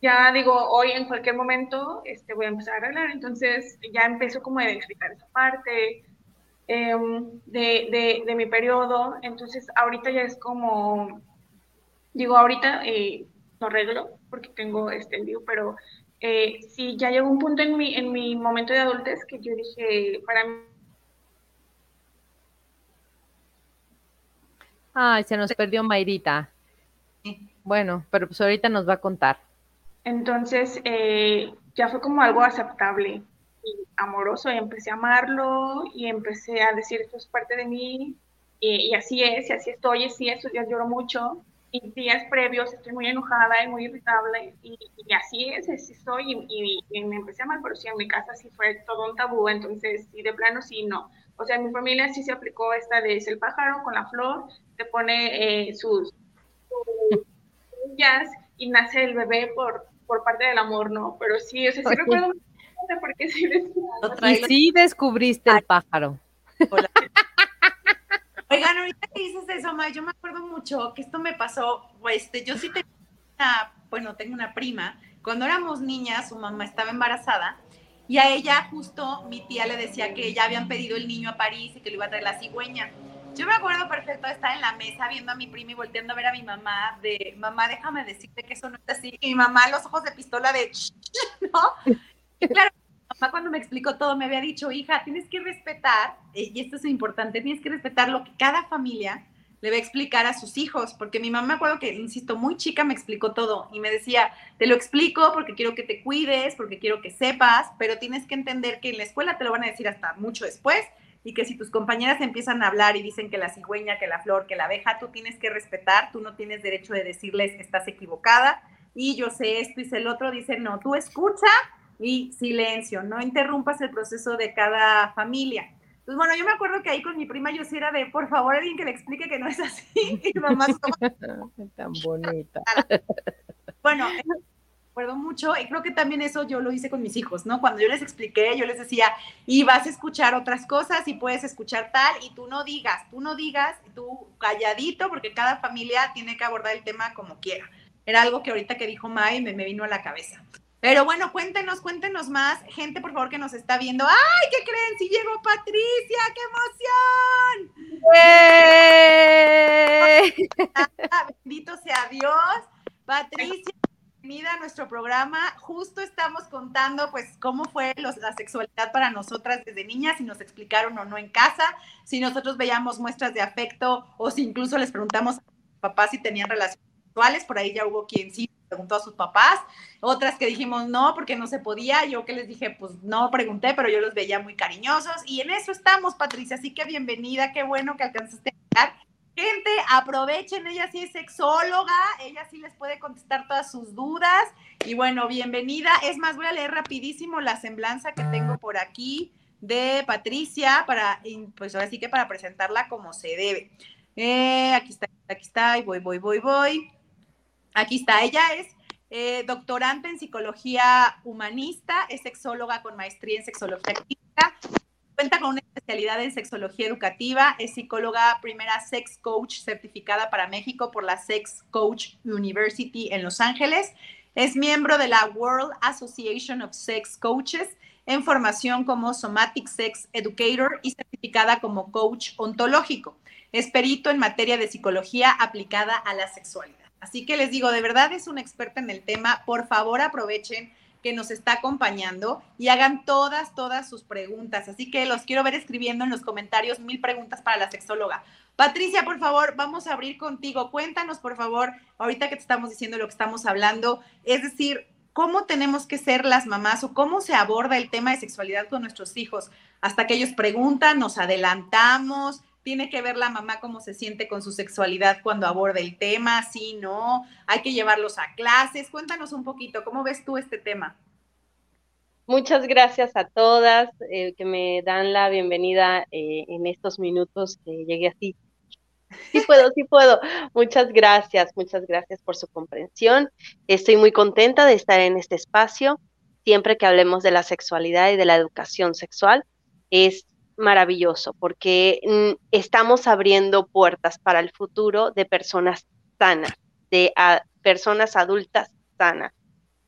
ya digo, hoy en cualquier momento este, voy a empezar a arreglar, entonces ya empiezo como a identificar esa parte em, de, de, mi periodo, entonces ahorita ya es como, digo, ahorita eh, no arreglo porque tengo extendido, pero eh, sí, ya llegó un punto en mi, en mi momento de adultez que yo dije, para mí... Ay, se nos perdió Mayrita. Bueno, pero pues ahorita nos va a contar. Entonces eh, ya fue como algo aceptable y amoroso y empecé a amarlo y empecé a decir esto es parte de mí y, así es, y así estoy, y sí, estos días lloro mucho. Y días previos estoy muy enojada y muy irritable y, así es, así soy y, me empecé a amar, pero sí en mi casa sí fue todo un tabú, entonces sí de plano sí no. O sea, en mi familia sí se aplicó esta de es el pájaro con la flor, te pone eh, sus, sus y nace el bebé por, por parte del amor, ¿no? Pero sí, o sea, sí recuerdo porque sí Y sí descubriste el pájaro. Oigan, ahorita que dices eso, May, yo me acuerdo mucho que esto me pasó, este, yo sí tenía bueno, tengo una prima, cuando éramos niñas, su mamá estaba embarazada y a ella justo mi tía le decía que ya habían pedido el niño a París y que le iba a traer la cigüeña. Yo me acuerdo perfecto de estar en la mesa viendo a mi prima y volteando a ver a mi mamá de, mamá, déjame decirte que eso no es así. Y mi mamá, los ojos de pistola de, ¿no? Claro, mamá cuando me explicó todo me había dicho, hija, tienes que respetar, eh, y esto es importante, tienes que respetar lo que cada familia le va a explicar a sus hijos, porque mi mamá me acuerdo que, insisto, muy chica me explicó todo y me decía, te lo explico porque quiero que te cuides, porque quiero que sepas, pero tienes que entender que en la escuela te lo van a decir hasta mucho después y que si tus compañeras empiezan a hablar y dicen que la cigüeña, que la flor, que la abeja, tú tienes que respetar, tú no tienes derecho de decirles estás equivocada y yo sé esto y sé el otro, dice no, tú escucha y silencio, no interrumpas el proceso de cada familia. Entonces, bueno, yo me acuerdo que ahí con mi prima yo sí era de, por favor, alguien que le explique que no es así. Y mamá Tan bonita. Bueno, acuerdo mucho y creo que también eso yo lo hice con mis hijos, ¿no? Cuando yo les expliqué, yo les decía, y vas a escuchar otras cosas y puedes escuchar tal y tú no digas, tú no digas, tú calladito porque cada familia tiene que abordar el tema como quiera. Era algo que ahorita que dijo May me, me vino a la cabeza. Pero bueno, cuéntenos, cuéntenos más. Gente, por favor, que nos está viendo. ¡Ay, qué creen! Si llegó Patricia, qué emoción. Bendito sea Dios. Patricia, bienvenida a nuestro programa. Justo estamos contando, pues, cómo fue la sexualidad para nosotras desde niñas, si nos explicaron o no en casa, si nosotros veíamos muestras de afecto o si incluso les preguntamos a papás si tenían relaciones Por ahí ya hubo quien sí preguntó a sus papás, otras que dijimos no porque no se podía, yo que les dije pues no pregunté, pero yo los veía muy cariñosos y en eso estamos, Patricia, así que bienvenida, qué bueno que alcanzaste a llegar. Gente, aprovechen, ella sí es sexóloga, ella sí les puede contestar todas sus dudas. Y bueno, bienvenida. Es más, voy a leer rapidísimo la semblanza que tengo por aquí de Patricia para, pues ahora sí que para presentarla como se debe. Eh, aquí está, aquí está, y voy, voy, voy, voy. Aquí está, ella es eh, doctorante en psicología humanista, es sexóloga con maestría en sexología clínica, Cuenta con una especialidad en sexología educativa, es psicóloga primera sex coach certificada para México por la Sex Coach University en Los Ángeles. Es miembro de la World Association of Sex Coaches en formación como Somatic Sex Educator y certificada como coach ontológico. Es perito en materia de psicología aplicada a la sexualidad. Así que les digo, de verdad es una experta en el tema. Por favor, aprovechen que nos está acompañando y hagan todas, todas sus preguntas. Así que los quiero ver escribiendo en los comentarios mil preguntas para la sexóloga. Patricia, por favor, vamos a abrir contigo. Cuéntanos, por favor, ahorita que te estamos diciendo lo que estamos hablando, es decir, cómo tenemos que ser las mamás o cómo se aborda el tema de sexualidad con nuestros hijos. Hasta que ellos preguntan, nos adelantamos, tiene que ver la mamá cómo se siente con su sexualidad cuando aborda el tema, sí, no, hay que llevarlos a clases. Cuéntanos un poquito, ¿cómo ves tú este tema? Muchas gracias a todas eh, que me dan la bienvenida eh, en estos minutos que llegué así. Sí puedo, sí puedo. Muchas gracias, muchas gracias por su comprensión. Estoy muy contenta de estar en este espacio. Siempre que hablemos de la sexualidad y de la educación sexual, es maravilloso porque mm, estamos abriendo puertas para el futuro de personas sanas, de personas adultas sanas.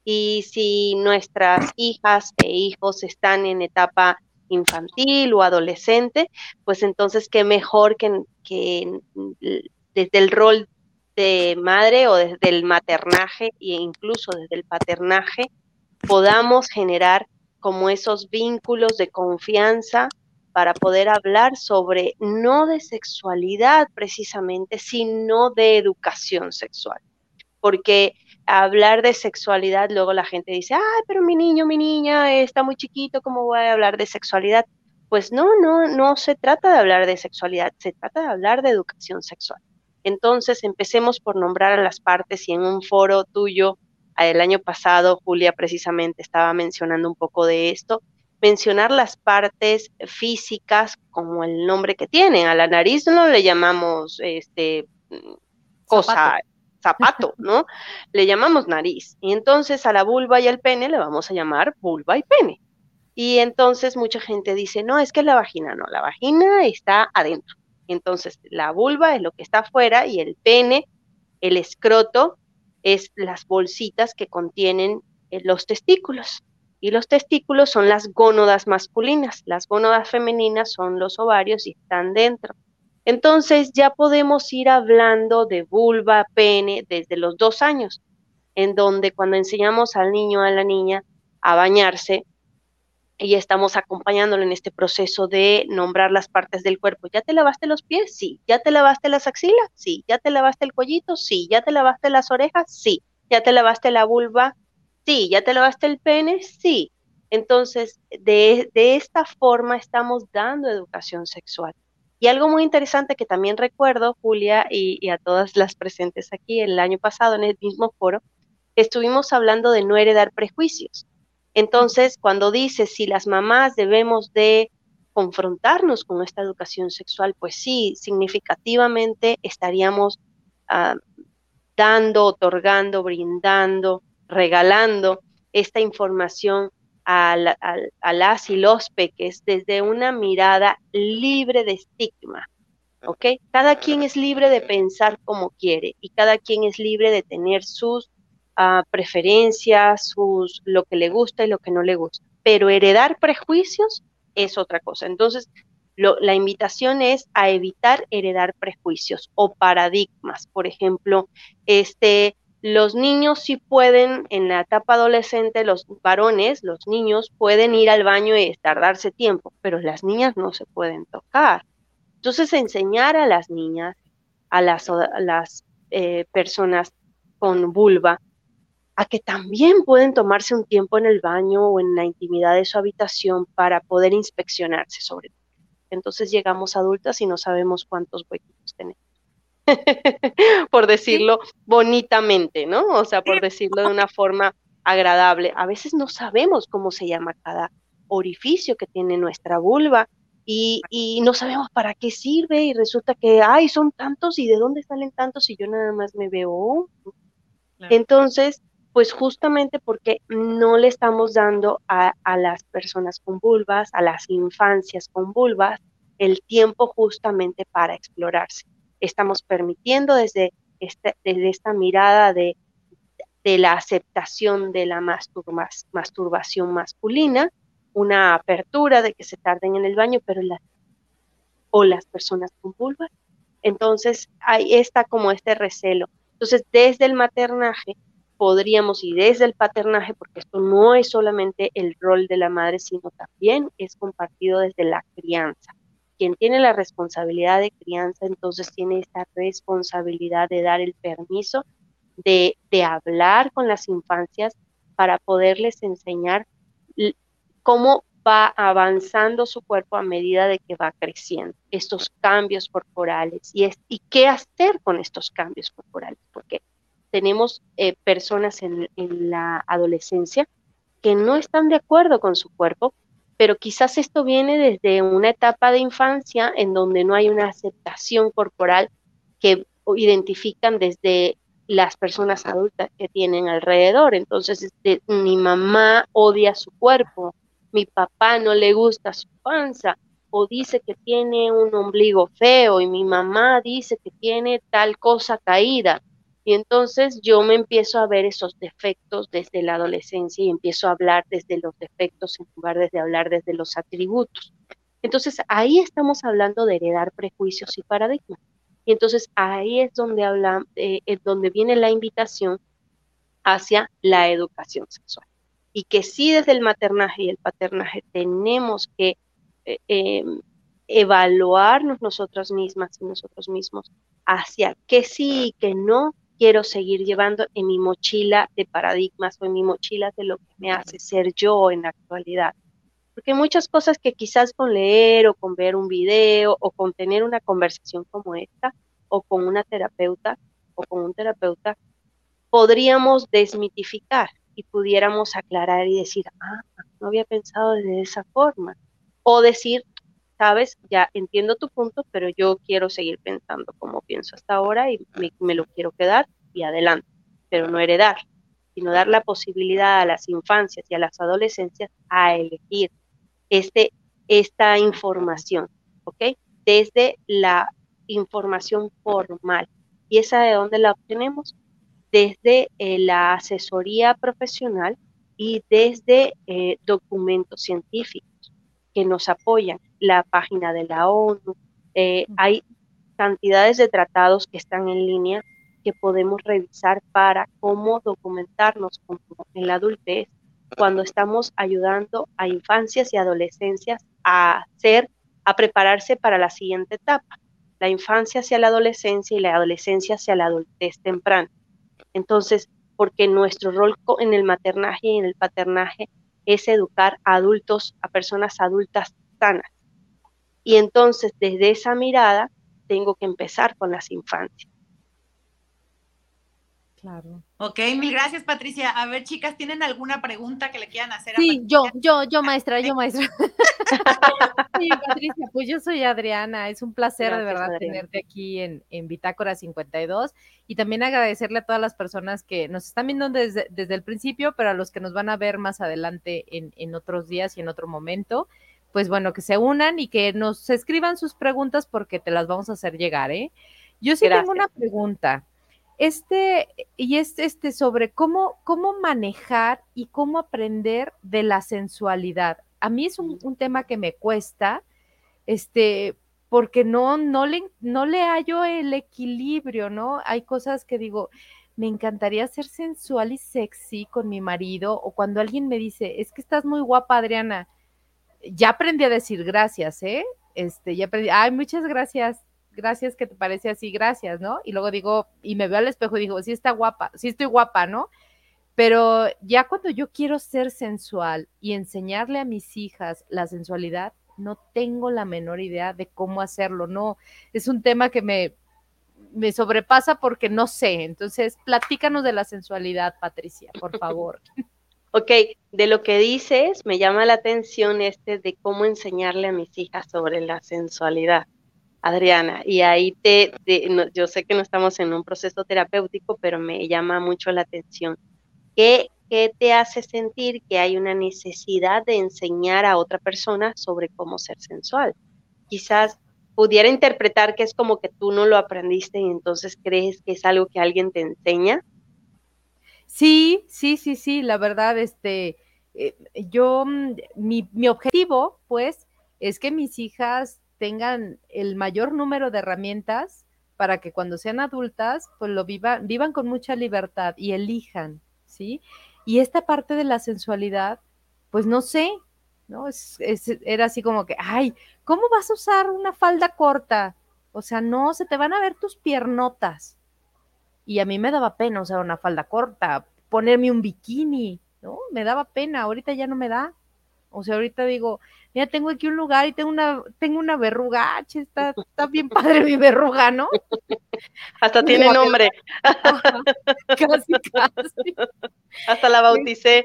Y si nuestras hijas e hijos están en etapa infantil o adolescente, pues entonces qué mejor que, que desde el rol de madre o desde el maternaje e incluso desde el paternaje podamos generar como esos vínculos de confianza para poder hablar sobre no de sexualidad precisamente, sino de educación sexual. Porque hablar de sexualidad, luego la gente dice, ay, pero mi niño, mi niña está muy chiquito, ¿cómo voy a hablar de sexualidad? Pues no, no, no se trata de hablar de sexualidad, se trata de hablar de educación sexual. Entonces, empecemos por nombrar a las partes y en un foro tuyo, el año pasado, Julia precisamente estaba mencionando un poco de esto, mencionar las partes físicas como el nombre que tienen. A la nariz no le llamamos este cosa, zapato, ¿no? le llamamos nariz. Y entonces a la vulva y al pene le vamos a llamar vulva y pene. Y entonces mucha gente dice, no, es que la vagina no, la vagina está adentro. Entonces la vulva es lo que está afuera y el pene, el escroto, es las bolsitas que contienen eh, los testículos. Y los testículos son las gónodas masculinas, las gónodas femeninas son los ovarios y están dentro. Entonces ya podemos ir hablando de vulva, pene desde los dos años, en donde cuando enseñamos al niño a la niña a bañarse y estamos acompañándolo en este proceso de nombrar las partes del cuerpo. ¿Ya te lavaste los pies? Sí. ¿Ya te lavaste las axilas? Sí. ¿Ya te lavaste el cuellito? Sí. ¿Ya te lavaste las orejas? Sí. ¿Ya te lavaste la vulva? Sí. ¿Ya te lavaste el pene? Sí. Entonces, de, de esta forma estamos dando educación sexual. Y algo muy interesante que también recuerdo, Julia, y, a todas las presentes aquí el año pasado en el mismo foro, estuvimos hablando de no heredar prejuicios. Entonces, cuando dice si las mamás debemos de confrontarnos con esta educación sexual, pues sí, significativamente estaríamos ah, dando, otorgando, brindando, regalando esta información a, las y los peques desde una mirada libre de estigma. ¿Ok? Cada quien es libre de pensar como quiere y cada quien es libre de tener sus ah, preferencias, sus, lo que le gusta y lo que no le gusta. Pero heredar prejuicios es otra cosa. Entonces, la invitación es a evitar heredar prejuicios o paradigmas. Por ejemplo, este, los niños sí pueden, en la etapa adolescente, los varones, los niños pueden ir al baño y tardarse tiempo, pero las niñas no se pueden tocar. Entonces, enseñar a las niñas, a las, eh, personas con vulva, a que también pueden tomarse un tiempo en el baño o en la intimidad de su habitación para poder inspeccionarse sobre todo. Entonces llegamos adultas y no sabemos cuántos huequitos tenemos. por decirlo bonitamente, ¿no? O sea, por decirlo de una forma agradable. A veces no sabemos cómo se llama cada orificio que tiene nuestra vulva y, no sabemos para qué sirve y resulta que, ay, son tantos y de dónde salen tantos y yo nada más me veo. Entonces, pues justamente porque no le estamos dando a, a las personas con vulvas, a las infancias con vulvas, el tiempo justamente para explorarse estamos permitiendo desde, este, esta mirada de, la aceptación de la masturbación masculina, una apertura de que se tarden en el baño, pero la, o las personas con vulva. Entonces, ahí está como este recelo. Entonces, desde el maternaje podríamos, y desde el paternaje, porque esto no es solamente el rol de la madre, sino también es compartido desde la crianza quien tiene la responsabilidad de crianza, entonces tiene esta responsabilidad de dar el permiso de, hablar con las infancias para poderles enseñar cómo va avanzando su cuerpo a medida de que va creciendo, estos cambios corporales y, es, y qué hacer con estos cambios corporales, porque tenemos eh, personas en, en la adolescencia que no están de acuerdo con su cuerpo, pero quizás esto viene desde una etapa de infancia en donde no hay una aceptación corporal que identifican desde las personas adultas que tienen alrededor. Entonces, este, mi mamá odia su cuerpo, mi papá no le gusta su panza, o dice que tiene un ombligo feo, y mi mamá dice que tiene tal cosa caída. Y entonces yo me empiezo a ver esos defectos desde la adolescencia y empiezo a hablar desde los defectos en lugar de hablar desde los atributos. Entonces ahí estamos hablando de heredar prejuicios y paradigmas. Y entonces ahí es donde habla, eh, es donde viene la invitación hacia la educación sexual. Y que sí desde el maternaje y el paternaje tenemos que eh, em, evaluarnos nosotras mismas y nosotros mismos hacia qué sí y qué no quiero seguir llevando en mi mochila de paradigmas o en mi mochila de lo que me hace ser yo en la actualidad. Porque muchas cosas que quizás con leer o con ver un video o con tener una conversación como esta o con una terapeuta o con un terapeuta, podríamos desmitificar y pudiéramos aclarar y decir, ah, no había pensado de esa forma. O decir, sabes, ya entiendo tu punto, pero yo quiero seguir pensando como pienso hasta ahora y me, lo quiero quedar y adelante, pero no heredar, sino dar la posibilidad a las infancias y a las adolescencias a elegir este, esta información, ¿ok? Desde la información formal. ¿Y esa de dónde la obtenemos? desde eh, la asesoría profesional y desde eh, documentos científicos que nos apoyan. La página de la ONU, hay cantidades de tratados que están en línea que podemos revisar para cómo documentarnos en la adultez cuando estamos ayudando a infancias y adolescencias a hacer, a prepararse para la siguiente etapa, la infancia hacia la adolescencia y la adolescencia hacia la adultez temprana. Entonces, porque nuestro rol en el maternaje y en el paternaje es educar a adultos, a personas adultas sanas. Y entonces, desde esa mirada, tengo que empezar con las infancias. Claro. Ok, mil gracias, Patricia. A ver, chicas, ¿tienen alguna pregunta que le quieran hacer? Sí, yo, yo, yo, maestra, yo, maestra. sí, Patricia, pues yo soy Adriana. Es un placer de verdad tenerte aquí en, en, Bitácora 52 y también agradecerle a todas las personas que nos están viendo desde, desde el principio, pero a los que nos van a ver más adelante en, en otros días y en otro momento pues bueno, que se unan y que nos escriban sus preguntas porque te las vamos a hacer llegar, ¿eh? Yo sí tengo una pregunta. Este, y es este sobre cómo, cómo manejar y cómo aprender de la sensualidad. A mí es un, tema que me cuesta, este, porque no, no le, no le hallo el equilibrio, ¿no? Hay cosas que digo, me encantaría ser sensual y sexy con mi marido, o cuando alguien me dice, es que estás muy guapa, Adriana, ya aprendí a decir gracias, ¿eh? Este, ya aprendí, ay, muchas gracias, gracias que te parece así, gracias, ¿no? Y luego digo, y me veo al espejo y digo, sí está guapa, sí estoy guapa, ¿no? Pero ya cuando yo quiero ser sensual y enseñarle a mis hijas la sensualidad, no tengo la menor idea de cómo hacerlo, no, es un tema que me, me sobrepasa porque no sé. Entonces, platícanos de la sensualidad, Patricia, por favor. Ok, de lo que dices, me llama la atención este de cómo enseñarle a mis hijas sobre la sensualidad. Adriana, y ahí te, yo sé que no estamos en un proceso terapéutico, pero me llama mucho la atención. ¿Qué, ¿Qué te hace sentir que hay una necesidad de enseñar a otra persona sobre cómo ser sensual? Quizás pudiera interpretar que es como que tú no lo aprendiste y entonces crees que es algo que alguien te enseña. Sí, sí, sí, sí, la verdad, este, eh, yo, mm, mi, mi objetivo, pues, es que mis hijas tengan el mayor número de herramientas para que cuando sean adultas, pues lo vivan, vivan con mucha libertad y elijan, ¿sí? Y esta parte de la sensualidad, pues no sé, ¿no? Es, era así como que, ay, ¿cómo vas a usar una falda corta? O sea, no, se te van a ver tus piernotas. Y a mí me daba pena usar una falda corta, ponerme un bikini, ¿no? Me daba pena, ahorita ya no me da. O sea, ahorita digo, mira, tengo aquí un lugar y tengo una, tengo una verruga, está, está bien padre mi verruga, ¿no? Hasta tiene nombre. casi, casi. Hasta la bauticé.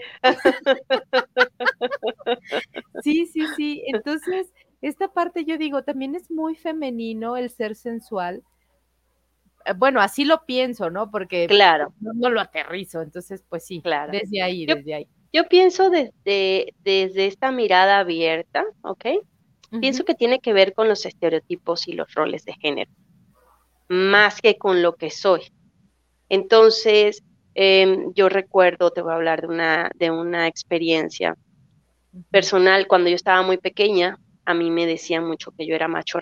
Sí, sí, sí. Entonces, esta parte yo digo, también es muy femenino el ser sensual. Eh, bueno, así lo pienso, ¿no? Porque claro. no, lo aterrizo. Entonces, pues sí, claro. desde ahí, desde ahí. Yo pienso desde, desde esta mirada abierta, ¿ok? Pienso que tiene que ver con los estereotipos y los roles de género, más que con lo que soy. Entonces, em, yo recuerdo, te voy a hablar de una, de una experiencia personal. Cuando yo estaba muy pequeña, a mí me decían mucho que yo era macho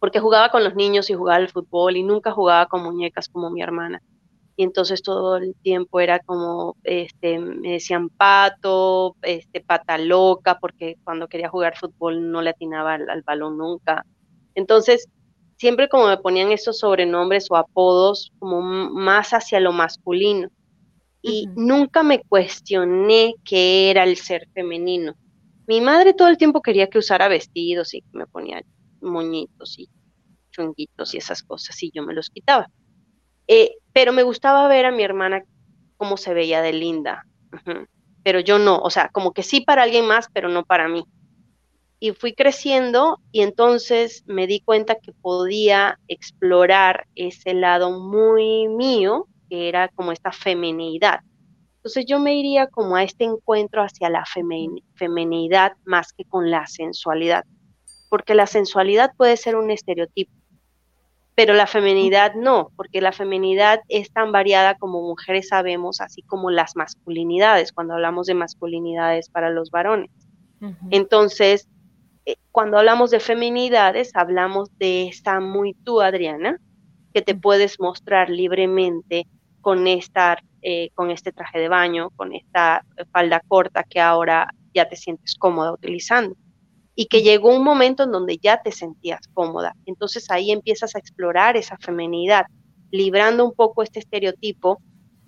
porque jugaba con los niños y jugaba al fútbol y nunca jugaba con muñecas como mi hermana y entonces todo el tiempo era como, este, me decían pato, este, pata loca, porque cuando quería jugar fútbol no le atinaba al, balón nunca. Entonces, siempre como me ponían esos sobrenombres o apodos como más hacia lo masculino. Y nunca me cuestioné qué era el ser femenino. Mi madre todo el tiempo quería que usara vestidos y que me ponía moñitos y chunguitos y esas cosas y yo me los quitaba. Eh, pero me gustaba ver a mi hermana cómo se veía de linda. Pero yo no, o sea, como que sí para alguien más, pero no para mí. Y fui creciendo y entonces me di cuenta que podía explorar ese lado muy mío, que era como esta feminidad. Entonces yo me iría como a este encuentro hacia la feminidad más que con la sensualidad, porque la sensualidad puede ser un estereotipo, pero la feminidad no, porque la feminidad es tan variada como mujeres sabemos, así como las masculinidades, cuando hablamos de masculinidades para los varones. Entonces, eh, cuando hablamos de feminidades, hablamos de esta muy tú, Adriana, que te puedes mostrar libremente con, esta, eh, con este traje de baño, con esta falda corta que ahora ya te sientes cómoda utilizando y que llegó un momento en donde ya te sentías cómoda. Entonces ahí empiezas a explorar esa femenidad, librando un poco este estereotipo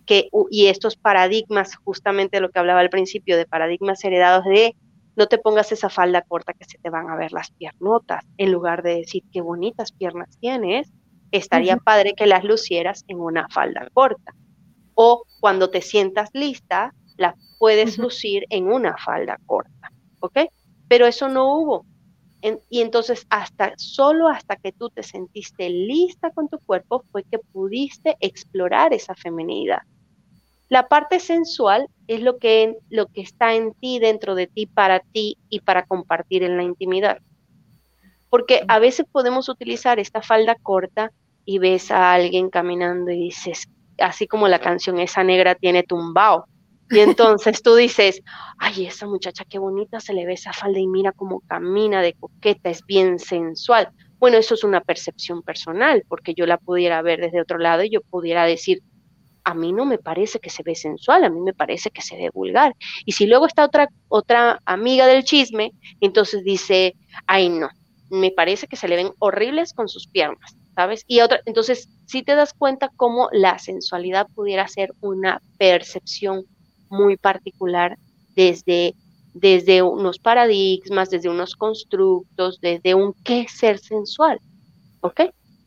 que, y estos paradigmas, justamente lo que hablaba al principio, de paradigmas heredados de no te pongas esa falda corta que se te van a ver las piernotas, en lugar de decir qué bonitas piernas tienes, estaría padre que las lucieras en una falda corta. O cuando te sientas lista, la puedes lucir en una falda corta, ¿ok? Pero eso no hubo. y entonces hasta solo hasta que tú te sentiste lista con tu cuerpo fue que pudiste explorar esa feminidad. La parte sensual es lo que, lo que está en ti, dentro de ti, para ti y para compartir en la intimidad. Porque a veces podemos utilizar esta falda corta y ves a alguien caminando y dices, así como la canción, esa negra tiene tumbao. Y entonces tú dices, ay, esa muchacha qué bonita se le ve esa falda y mira cómo camina de coqueta, es bien sensual. Bueno, eso es una percepción personal, porque yo la pudiera ver desde otro lado y yo pudiera decir, a mí no me parece que se ve sensual, a mí me parece que se ve vulgar. Y si luego está otra, otra amiga del chisme, entonces dice, ay, no, me parece que se le ven horribles con sus piernas, ¿sabes? Y otra, entonces, si te das cuenta cómo la sensualidad pudiera ser una percepción muy particular desde, desde unos paradigmas, desde unos constructos, desde un qué ser sensual. ¿Ok?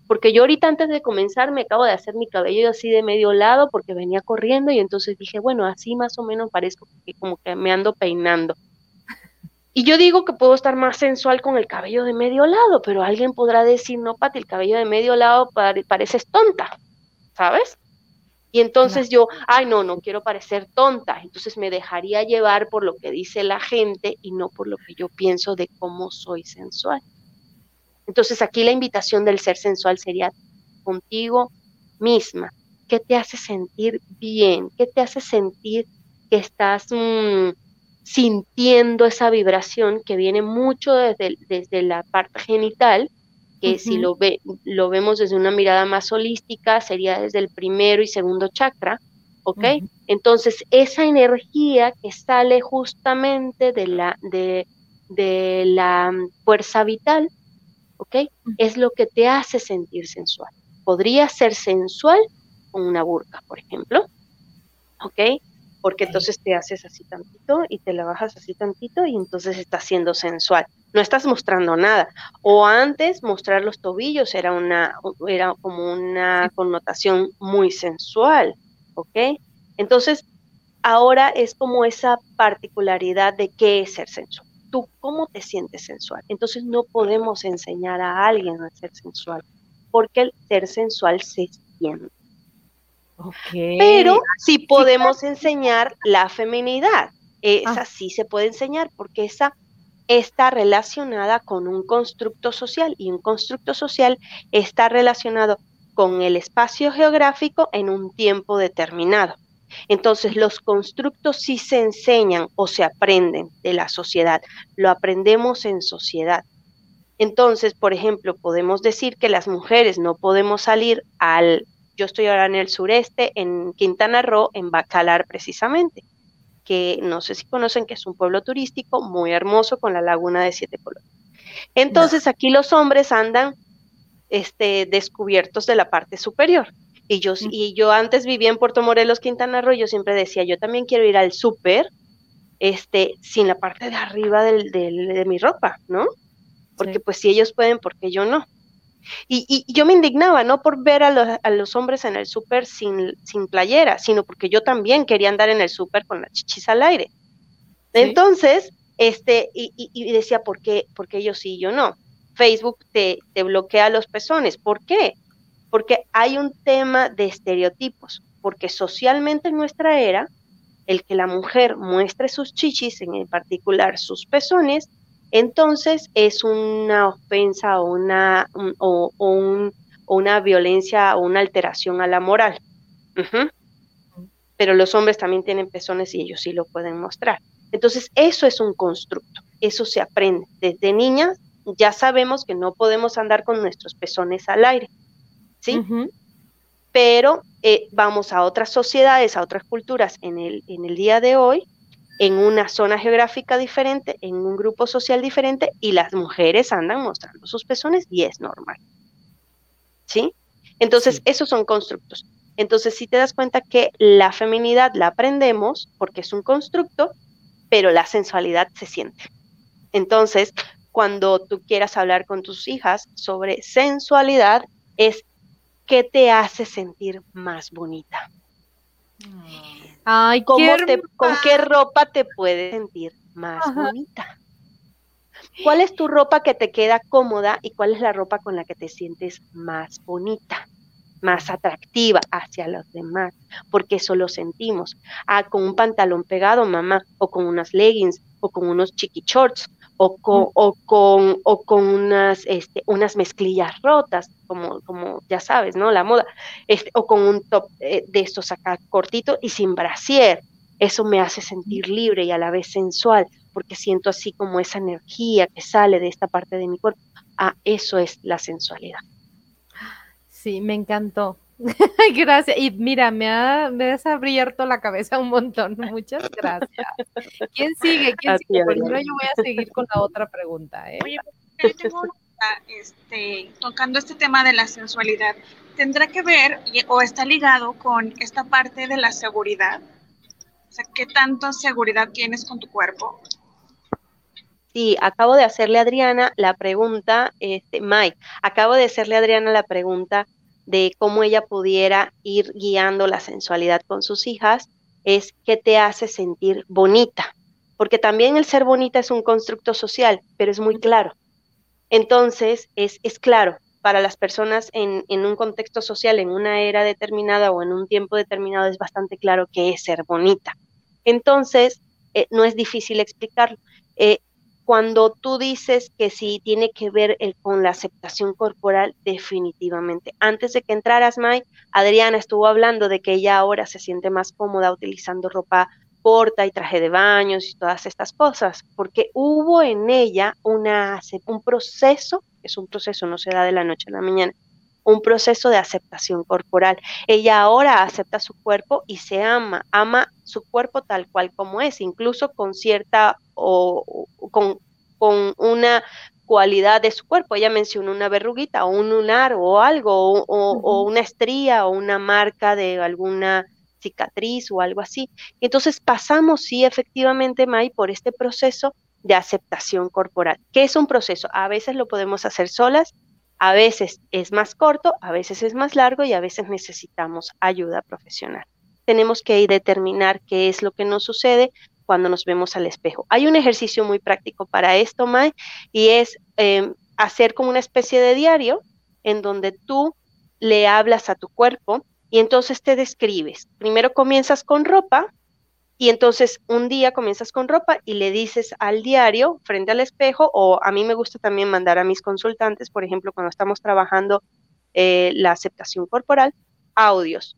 Porque yo ahorita antes de comenzar me acabo de hacer mi cabello así de medio lado porque venía corriendo y entonces dije, bueno, así más o menos parezco que como que me ando peinando. Y yo digo que puedo estar más sensual con el cabello de medio lado, pero alguien podrá decir, no, Pati, el cabello de medio lado pareces tonta, ¿sabes? Y entonces yo, ay, no, no quiero parecer tonta. Entonces me dejaría llevar por lo que dice la gente y no por lo que yo pienso de cómo soy sensual. Entonces aquí la invitación del ser sensual sería contigo misma. ¿Qué te hace sentir bien? ¿Qué te hace sentir que estás mm, sintiendo esa vibración que viene mucho desde, desde la parte genital que si lo, ve, lo vemos desde una mirada más holística, sería desde el primero y segundo chakra, ¿ok? Entonces, esa energía que sale justamente de la, de, de la fuerza vital, ¿ok? Es lo que te hace sentir sensual. Podría ser sensual con una burka, por ejemplo, ¿ok? Porque entonces te haces así tantito y te la bajas así tantito y entonces estás siendo sensual no estás mostrando nada. O antes mostrar los tobillos era una era como una connotación muy sensual, ¿ok? Entonces, ahora es como esa particularidad de qué es ser sensual. Tú, ¿cómo te sientes sensual? Entonces, no podemos enseñar a alguien a ser sensual, porque el ser sensual se siente. Okay. Pero sí podemos enseñar la feminidad. Esa ah. sí se puede enseñar, porque esa está relacionada con un constructo social y un constructo social está relacionado con el espacio geográfico en un tiempo determinado. Entonces, los constructos sí se enseñan o se aprenden de la sociedad, lo aprendemos en sociedad. Entonces, por ejemplo, podemos decir que las mujeres no podemos salir al, yo estoy ahora en el sureste, en Quintana Roo, en Bacalar precisamente que no sé si conocen, que es un pueblo turístico muy hermoso con la laguna de siete colores. Entonces aquí los hombres andan este, descubiertos de la parte superior. Y yo, y yo antes vivía en Puerto Morelos, Quintana Roo, yo siempre decía, yo también quiero ir al súper, este, sin la parte de arriba de mi ropa, ¿no? Porque pues si ellos pueden, porque yo no? Y, yo me indignaba, no por ver a los, hombres en el súper sin, sin, playera, sino porque yo también quería andar en el súper con la chichis al aire. Entonces, este, y, decía, ¿por qué, ¿por qué ellos sí y yo no? Facebook te, te bloquea los pezones. ¿Por qué? Porque hay un tema de estereotipos, porque socialmente en nuestra era, el que la mujer muestre sus chichis, en particular sus pezones, entonces es una ofensa o, una, un, o, un o una violencia o una alteración a la moral. Pero los hombres también tienen pezones y ellos sí lo pueden mostrar. Entonces, eso es un constructo, eso se aprende. Desde niñas ya sabemos que no podemos andar con nuestros pezones al aire, ¿sí? Pero eh, vamos a otras sociedades, a otras culturas en el, en el día de hoy, en una zona geográfica diferente, en un grupo social diferente, y las mujeres andan mostrando sus pezones y es normal. ¿Sí? Entonces, esos son constructos. Entonces, si te das cuenta que la feminidad la aprendemos porque es un constructo, pero la sensualidad se siente. Entonces, cuando tú quieras hablar con tus hijas sobre sensualidad, es qué te hace sentir más bonita. Ay, ¿Cómo ¿Con qué ropa te puedes sentir más bonita? ¿Cuál es tu ropa que te queda cómoda y cuál es la ropa con la que te sientes más bonita? más atractiva hacia los demás, porque eso lo sentimos. Ah, con un pantalón pegado, mamá, o con unas leggings, o con unos chiqui shorts, o con, o con, o con unas, este, unas mezclillas rotas, como, como ya sabes, ¿no? La moda, este, o con un top eh, de estos acá cortito y sin brasier. Eso me hace sentir libre y a la vez sensual, porque siento así como esa energía que sale de esta parte de mi cuerpo. Ah, eso es la sensualidad. Sí, me encantó. gracias. Y mira, me, ha, me has abierto la cabeza un montón. Muchas gracias. ¿Quién sigue? ¿Quién sigue? Primero yo voy a seguir con la otra pregunta. ¿eh? Oye, pues, tengo este, tocando este tema de la sensualidad, ¿tendrá que ver o está ligado con esta parte de la seguridad? O sea, ¿qué tanto seguridad tienes con tu cuerpo? Sí, acabo de hacerle a Adriana la pregunta, este, Mike, acabo de hacerle a Adriana la pregunta de cómo ella pudiera ir guiando la sensualidad con sus hijas, es qué te hace sentir bonita, porque también el ser bonita es un constructo social, pero es muy claro. Entonces, es, es claro para las personas en, en, un contexto social, en una era determinada o en un tiempo determinado, es bastante claro qué es ser bonita. Entonces, eh, no es difícil explicarlo. Eh, cuando tú dices que sí tiene que ver con la aceptación corporal, definitivamente. Antes de que entraras, May, Adriana estuvo hablando de que ella ahora se siente más cómoda utilizando ropa corta y traje de baños y todas estas cosas, porque hubo en ella una, un proceso, es un proceso, no se da de la noche a la mañana, un proceso de aceptación corporal. Ella ahora acepta su cuerpo y se ama, ama su cuerpo tal cual como es, incluso con cierta o, con, con una cualidad de su cuerpo. Ella mencionó una verruguita o un lunar o algo, o, una estría o una marca de alguna cicatriz o algo así. Entonces pasamos, sí, efectivamente, May, por este proceso de aceptación corporal. ¿Qué es un proceso? A veces lo podemos hacer solas, a veces es más corto, a veces es más largo y a veces necesitamos ayuda profesional. Tenemos que determinar qué es lo que nos sucede cuando nos vemos al espejo. Hay un ejercicio muy práctico para esto, Mae, y es em, hacer como una especie de diario en donde tú le hablas a tu cuerpo y entonces te describes. Primero comienzas con ropa y entonces un día comienzas con ropa y le dices al diario frente al espejo, o a mí me gusta también mandar a mis consultantes, por ejemplo, cuando estamos trabajando eh, la aceptación corporal, audios.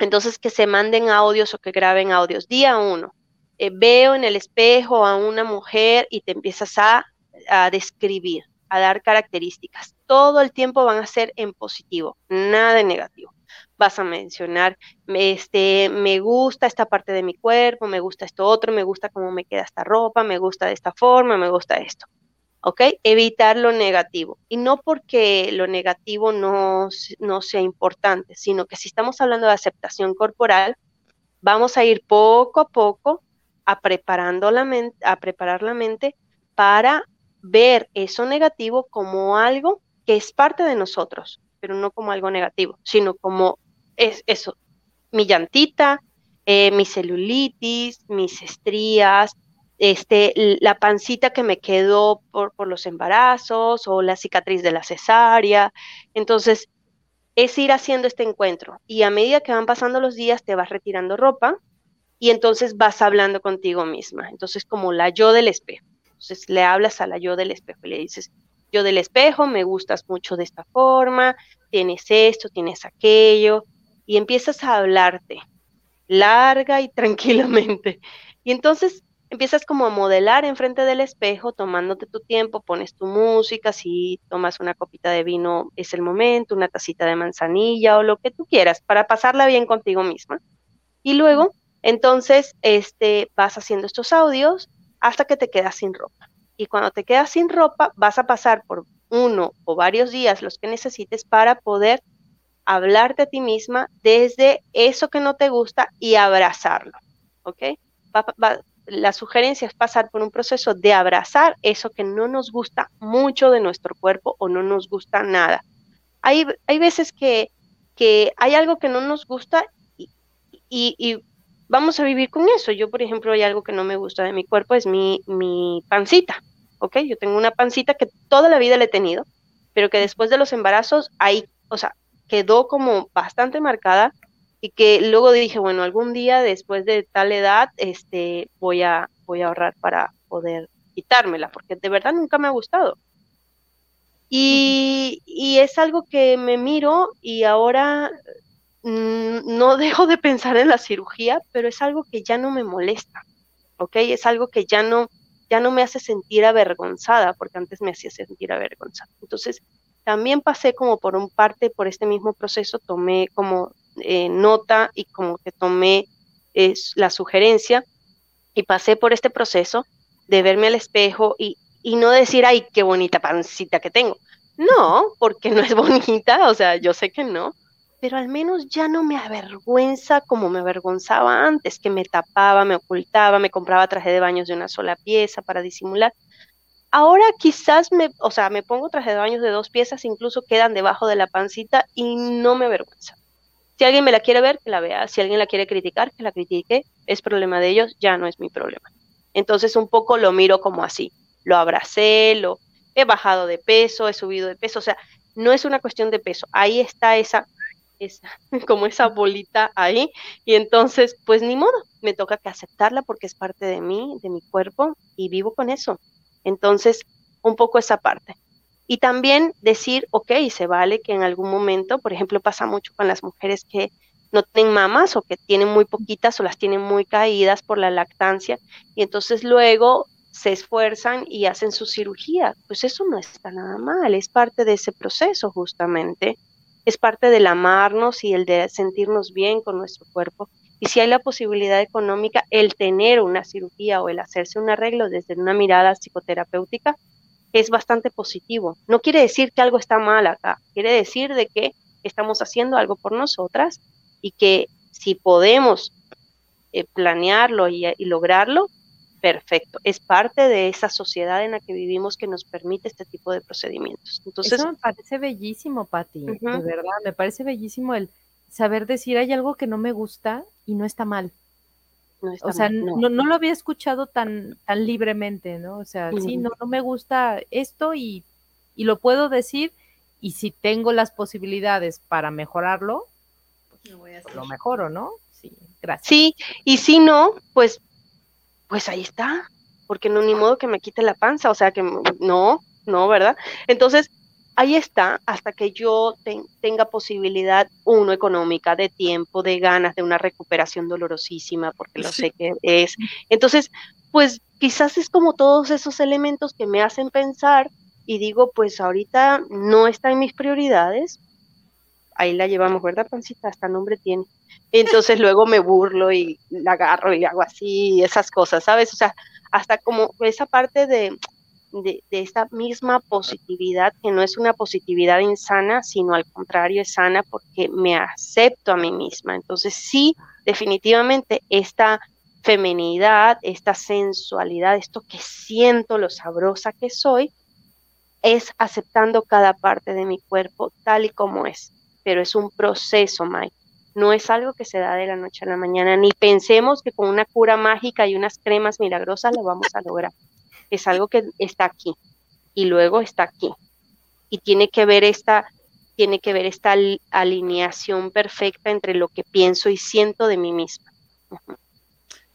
Entonces que se manden audios o que graben audios. Día uno, eh, veo en el espejo a una mujer y te empiezas a, a describir, a dar características. Todo el tiempo van a ser en positivo, nada en negativo vas a mencionar, este, me gusta esta parte de mi cuerpo, me gusta esto otro, me gusta cómo me queda esta ropa, me gusta de esta forma, me gusta esto. ¿Ok? Evitar lo negativo. Y no porque lo negativo no, no sea importante, sino que si estamos hablando de aceptación corporal, vamos a ir poco a poco a, preparando la mente, a preparar la mente para ver eso negativo como algo que es parte de nosotros, pero no como algo negativo, sino como es eso, mi llantita, eh, mi celulitis, mis estrías, este, la pancita que me quedó por, por, los embarazos o la cicatriz de la cesárea. Entonces, es ir haciendo este encuentro y a medida que van pasando los días te vas retirando ropa y entonces vas hablando contigo misma. Entonces, como la yo del espejo. Entonces, le hablas a la yo del espejo y le dices, yo del espejo, me gustas mucho de esta forma, tienes esto, tienes aquello, y empiezas a hablarte larga y tranquilamente. Y entonces empiezas como a modelar enfrente del espejo, tomándote tu tiempo, pones tu música, si tomas una copita de vino es el momento, una tacita de manzanilla o lo que tú quieras para pasarla bien contigo misma. Y luego, entonces, este, vas haciendo estos audios hasta que te quedas sin ropa. Y cuando te quedas sin ropa, vas a pasar por uno o varios días los que necesites para poder hablarte a ti misma desde eso que no te gusta y abrazarlo. ¿Ok? la sugerencia es pasar por un proceso de abrazar eso que no nos gusta mucho de nuestro cuerpo o no nos gusta nada. Hay, hay veces que, que hay algo que no nos gusta y, y, vamos a vivir con eso. Yo, por ejemplo, hay algo que no me gusta de mi cuerpo, es mi, mi pancita. ¿Ok? Yo tengo una pancita que toda la vida la he tenido, pero que después de los embarazos, ahí, o sea, quedó como bastante marcada y que luego dije, bueno, algún día después de tal edad, este, voy a, voy a ahorrar para poder quitármela, porque de verdad nunca me ha gustado. Y, es algo que me miro y ahora mm, no dejo de pensar en la cirugía, pero es algo que ya no me molesta, ¿ok? Es algo que ya no, ya no me hace sentir avergonzada, porque antes me hacía sentir avergonzada. Entonces, también pasé como por un parte, por este mismo proceso, tomé como eh, nota y como que tomé la sugerencia y pasé por este proceso de verme al espejo y, y no decir, ay, qué bonita pancita que tengo. No, porque no es bonita, o sea, yo sé que no, pero al menos ya no me avergüenza como me avergonzaba antes, que me tapaba, me ocultaba, me compraba traje de baños de una sola pieza para disimular. Ahora quizás me, o sea, me pongo traje de baños de dos piezas, incluso quedan debajo de la pancita y no me avergüenza. Si alguien me la quiere ver, que la vea. Si alguien la quiere criticar, que la critique. Es problema de ellos, ya no es mi problema. Entonces un poco lo miro como así. Lo abracé, lo he bajado de peso, he subido de peso. O sea, no es una cuestión de peso. Ahí está esa, esa como esa bolita ahí. Y entonces, pues ni modo, me toca que aceptarla porque es parte de mí, de mi cuerpo, y vivo con eso. Entonces, un poco esa parte. Y también decir, ok, se vale que en algún momento, por ejemplo, pasa mucho con las mujeres que no tienen mamas o que tienen muy poquitas o las tienen muy caídas por la lactancia y entonces luego se esfuerzan y hacen su cirugía. Pues eso no está nada mal, es parte de ese proceso justamente, es parte del amarnos y el de sentirnos bien con nuestro cuerpo. Y si hay la posibilidad económica, el tener una cirugía o el hacerse un arreglo desde una mirada psicoterapéutica, es bastante positivo. No quiere decir que algo está mal acá, quiere decir de que estamos haciendo algo por nosotras y que si podemos eh, planearlo y, lograrlo, perfecto. Es parte de esa sociedad en la que vivimos que nos permite este tipo de procedimientos. Entonces, Eso me parece bellísimo, Patti, de verdad, me parece bellísimo el saber decir hay algo que no me gusta y no está mal o sea, no. No, lo había escuchado tan, tan libremente, ¿no? O sea, sí, no, no me gusta esto y, y, lo puedo decir y si tengo las posibilidades para mejorarlo, pues, pues lo mejoro, ¿no? Sí, gracias. Sí, y si no, pues, pues ahí está, porque no ni modo que me quite la panza, o sea que no, no, ¿verdad? Entonces, ahí está, hasta que yo tenga posibilidad, uno, económica, de tiempo, de ganas, de una recuperación dolorosísima, porque lo sé que es. Entonces, pues quizás es como todos esos elementos que me hacen pensar y digo, pues ahorita no está en mis prioridades. Ahí la llevamos, ¿verdad, Pancita? Hasta nombre tiene. Entonces luego me burlo y la agarro y hago así, esas cosas, ¿sabes? O sea, hasta como esa parte de, de, esta misma positividad, que no es una positividad insana, sino al contrario es sana porque me acepto a mí misma. Entonces sí, definitivamente esta feminidad, esta sensualidad, esto que siento, lo sabrosa que soy, es aceptando cada parte de mi cuerpo tal y como es. Pero es un proceso, Mike. No es algo que se da de la noche a la mañana, ni pensemos que con una cura mágica y unas cremas milagrosas lo vamos a lograr es algo que está aquí y luego está aquí. Y tiene que ver esta, tiene que ver esta alineación perfecta entre lo que pienso y siento de mí misma.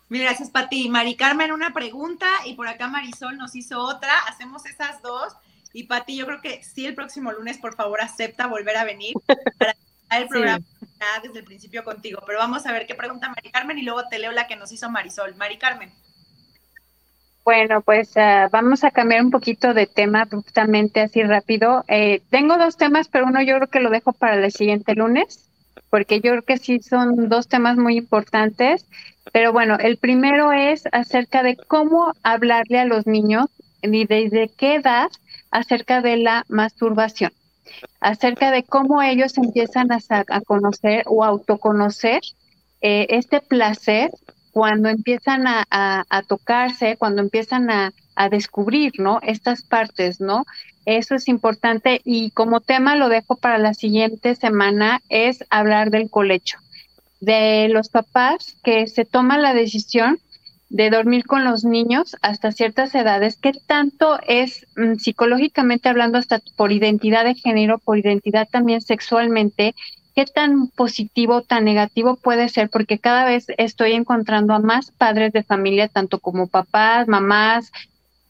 Mil gracias, Pati. Mari Carmen, una pregunta y por acá Marisol nos hizo otra. Hacemos esas dos Y Pati, yo creo que sí el próximo lunes, por favor, acepta volver a venir para el programa desde el principio contigo. Pero vamos a ver qué pregunta Mari Carmen y luego te leo la que nos hizo Marisol. Mari Carmen. Bueno, pues uh, vamos a cambiar un poquito de tema abruptamente, así rápido. Eh, tengo dos temas, pero uno yo creo que lo dejo para el siguiente lunes, porque yo creo que sí son dos temas muy importantes. Pero bueno, el primero es acerca de cómo hablarle a los niños y desde qué edad acerca de la masturbación, acerca de cómo ellos empiezan a, a conocer o autoconocer eh, este placer cuando empiezan a, tocarse, cuando empiezan a, descubrir, ¿no? Estas partes, ¿no? Eso es importante y como tema lo dejo para la siguiente semana, es hablar del colecho, de los papás que se toman la decisión de dormir con los niños hasta ciertas edades, ¿qué tanto es mm, psicológicamente hablando hasta por identidad de género, por identidad también sexualmente, qué tan positivo, tan negativo puede ser, porque cada vez estoy encontrando a más padres de familia, tanto como papás, mamás,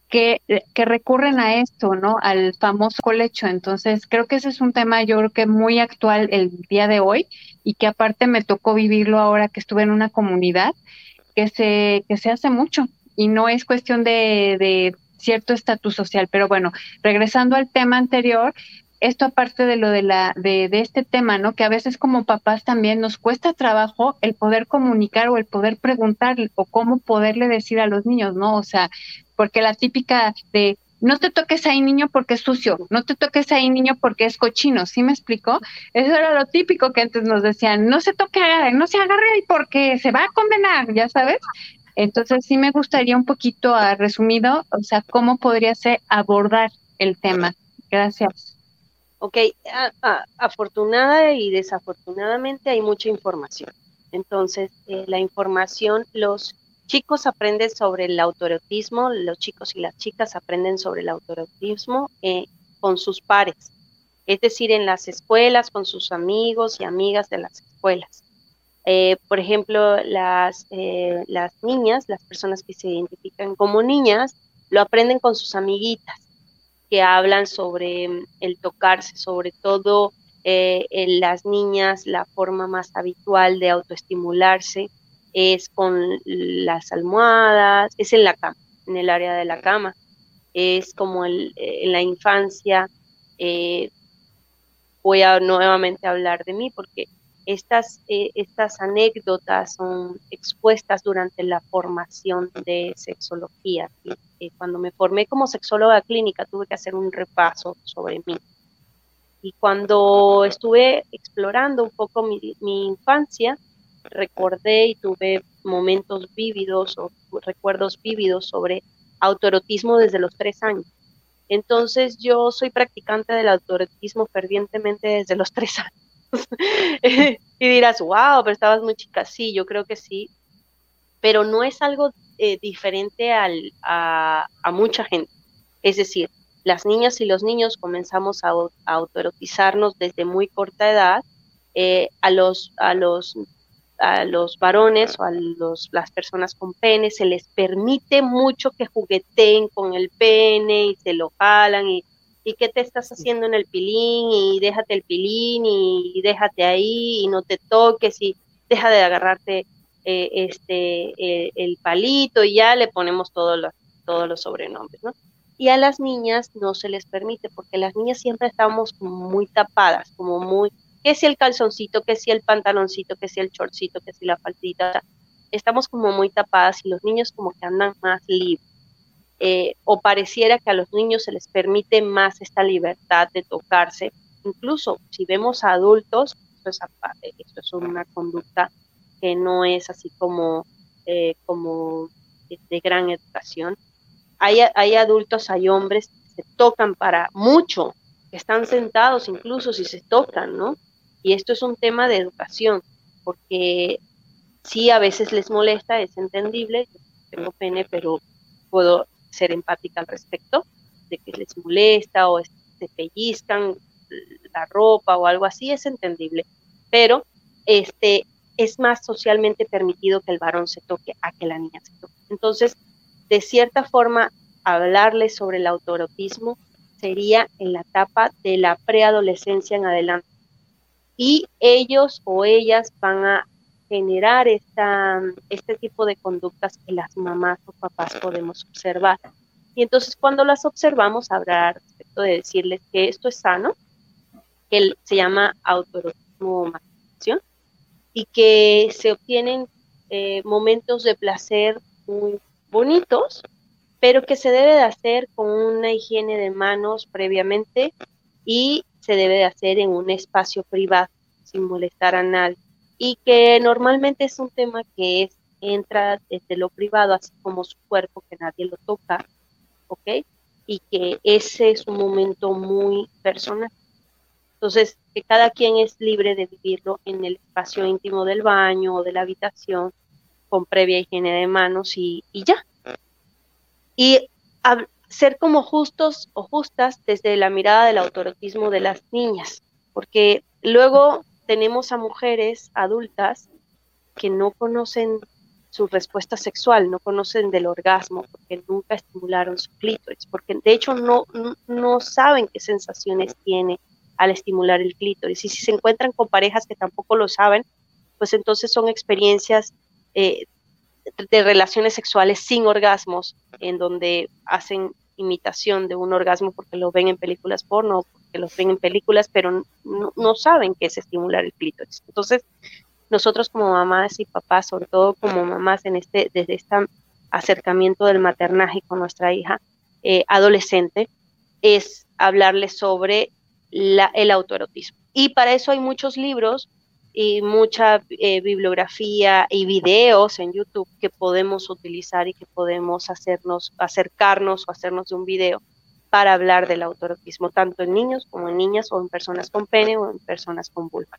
que, recurren a esto, ¿no? Al famoso colecho. Entonces, creo que ese es un tema, yo creo que muy actual el día de hoy y que aparte me tocó vivirlo ahora que estuve en una comunidad que se, que se hace mucho y no es cuestión de, de cierto estatus social. Pero bueno, regresando al tema anterior, esto aparte de lo de la de, de, este tema, ¿no? Que a veces como papás también nos cuesta trabajo el poder comunicar o el poder preguntar o cómo poderle decir a los niños, ¿no? O sea, porque la típica de no te toques ahí niño porque es sucio, no te toques ahí niño porque es cochino, ¿sí me explico? Eso era lo típico que antes nos decían, no se toque, no se agarre ahí porque se va a condenar, ya sabes. Entonces sí me gustaría un poquito a resumido, o sea, cómo podría ser abordar el tema. Gracias. Ok, afortunada y desafortunadamente hay mucha información. Entonces, eh, la información, los chicos aprenden sobre el autorotismo, los chicos y las chicas aprenden sobre el autorotismo eh, con sus pares, es decir, en las escuelas, con sus amigos y amigas de las escuelas. Eh, por ejemplo, las, las niñas, las personas que se identifican como niñas, lo aprenden con sus amiguitas que hablan sobre mm, el tocarse, sobre todo eh, en las niñas, la forma más habitual de autoestimularse es con las almohadas, es en la cama, en el área de la cama. Es como eh, en la infancia, eh, voy a nuevamente hablar de mí porque estas, estas anécdotas son expuestas durante la formación de sexología. Eh, cuando me formé como sexóloga clínica tuve que hacer un repaso sobre mí. Y cuando estuve explorando un poco mi, infancia, recordé y tuve momentos vívidos o recuerdos vívidos sobre autoerotismo desde los tres años. Entonces yo soy practicante del autoerotismo fervientemente desde los tres años. y dirás, wow, pero estabas muy chica. Sí, yo creo que sí, pero no es algo eh, diferente al, a, mucha gente. Es decir, las niñas y los niños comenzamos a, autoerotizarnos desde muy corta edad. Eh, a, los, a, los, a los varones o a los, las personas con pene se les permite mucho que jugueteen con el pene y se lo jalan y, y qué te estás haciendo en el pilín y déjate el pilín y, déjate ahí y no te toques y deja de agarrarte eh, este, eh, el palito y ya le ponemos todos los, todos los sobrenombres, ¿no? Y a las niñas no se les permite, porque las niñas siempre estamos muy tapadas, como muy, que si el calzoncito, que si el pantaloncito, que si el shortcito, que si la faltita, estamos como muy tapadas y los niños como que andan más libres. Eh, o pareciera que a los niños se les permite más esta libertad de tocarse. Incluso si vemos a adultos, esto es, esto es una conducta que no es así como, eh, como de gran educación. Hay, hay adultos, hay hombres que se tocan para mucho, que están sentados incluso si se tocan, ¿no? Y esto es un tema de educación, porque sí a veces les molesta, es entendible, tengo pene, pero puedo ser empática al respecto, de que les molesta o se pellizcan la ropa o algo así, es entendible. Pero este, es más socialmente permitido que el varón se toque a que la niña se toque. Entonces, de cierta forma, hablarles sobre el autoerotismo sería en la etapa de la preadolescencia en adelante. Y ellos o ellas van a generar este tipo de conductas que las mamás o papás podemos observar. Y entonces cuando las observamos habrá respecto de decirles que esto es sano, que se llama autoerotismo y que se obtienen eh, momentos de placer muy bonitos, pero que se debe de hacer con una higiene de manos previamente y se debe de hacer en un espacio privado, sin molestar a nadie. Y que normalmente es un tema que es, entra desde lo privado, así como su cuerpo, que nadie lo toca, ¿ok? Y que ese es un momento muy personal. Entonces, que cada quien es libre de vivirlo en el espacio íntimo del baño o de la habitación, con previa higiene de manos y, y ya, y ser como justos o justas desde la mirada del autorotismo de las niñas, porque luego tenemos a mujeres adultas que no conocen su respuesta sexual, no conocen del orgasmo, porque nunca estimularon su clítoris, porque de hecho no, no saben qué sensaciones tiene al estimular el clítoris. Y si se encuentran con parejas que tampoco lo saben, pues entonces son experiencias eh, de relaciones sexuales sin orgasmos, en donde hacen imitación de un orgasmo porque lo ven en películas porno, porque los ven en películas, pero no, saben qué es estimular el clítoris. Entonces, nosotros como mamás y papás, sobre todo como mamás en este, desde este acercamiento del maternaje con nuestra hija eh, adolescente, es hablarles sobre la, el autoerotismo. Y para eso hay muchos libros y mucha eh, bibliografía y videos en YouTube que podemos utilizar y que podemos hacernos, acercarnos o hacernos de un video para hablar del autorotismo, tanto en niños como en niñas o en personas con pene o en personas con vulva.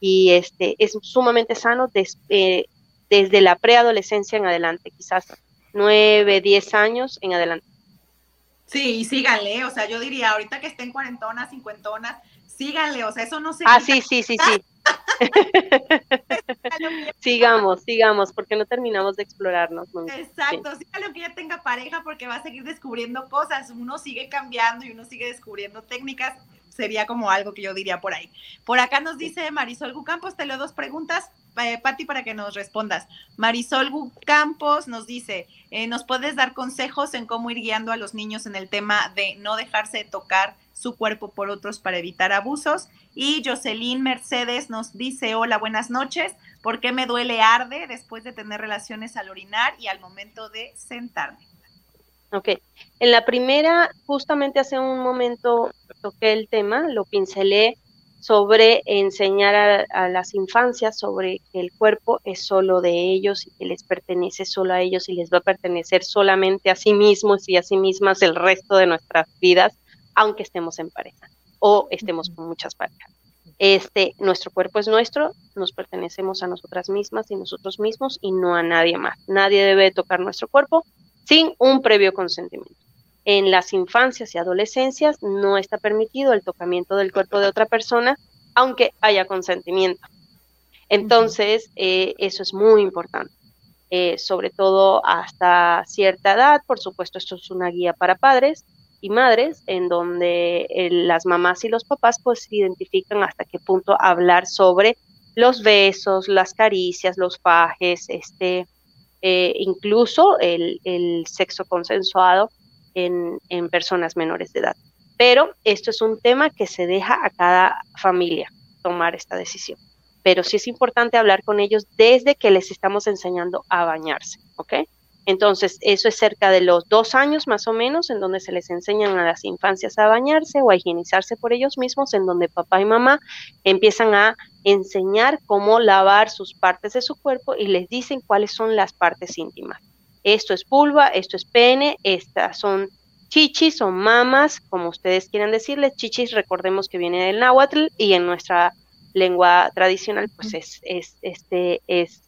Y este es sumamente sano eh, desde la preadolescencia en adelante, quizás 9, 10 años en adelante. Sí, y síganle, o sea, yo diría, ahorita que estén cuarentonas, cincuentonas, síganle, o sea, eso no se... Ah, sí, sí, sí, sí. sigamos, sigamos, porque no terminamos de explorarnos. Exacto, sí. lo que ya tenga pareja porque va a seguir descubriendo cosas, uno sigue cambiando y uno sigue descubriendo técnicas, sería como algo que yo diría por ahí. Por acá nos dice Marisol Gucampos, te leo dos preguntas, eh, Patti, para que nos respondas. Marisol Campos nos dice, eh, ¿nos puedes dar consejos en cómo ir guiando a los niños en el tema de no dejarse tocar su cuerpo por otros para evitar abusos? Y Jocelyn Mercedes nos dice, hola, buenas noches. ¿Por qué me duele arde después de tener relaciones al orinar y al momento de sentarme? Ok, en la primera, justamente hace un momento toqué el tema, lo pincelé sobre enseñar a, las infancias sobre que el cuerpo es solo de ellos y que les pertenece solo a ellos y les va a pertenecer solamente a sí mismos y a sí mismas el resto de nuestras vidas, aunque estemos en pareja o estemos con muchas parejas. Este, nuestro cuerpo es nuestro, nos pertenecemos a nosotras mismas y nosotros mismos y no a nadie más. Nadie debe tocar nuestro cuerpo sin un previo consentimiento. En las infancias y adolescencias no está permitido el tocamiento del cuerpo de otra persona, aunque haya consentimiento. Entonces, eh, eso es muy importante. Eh, sobre todo hasta cierta edad, por supuesto, esto es una guía para padres, y madres, en donde eh, las mamás y los papás pues identifican hasta qué punto hablar sobre los besos, las caricias, los fajes, este, eh, incluso el, sexo consensuado en, en personas menores de edad. Pero esto es un tema que se deja a cada familia tomar esta decisión. Pero sí es importante hablar con ellos desde que les estamos enseñando a bañarse, ¿ok? Entonces, eso es cerca de los dos años más o menos, en donde se les enseñan a las infancias a bañarse o a higienizarse por ellos mismos, en donde papá y mamá empiezan a enseñar cómo lavar sus partes de su cuerpo y les dicen cuáles son las partes íntimas. Esto es vulva, esto es pene, estas son chichis o mamas, como ustedes quieran decirles. Chichis, recordemos que viene del náhuatl y en nuestra lengua tradicional, pues es, es, este, es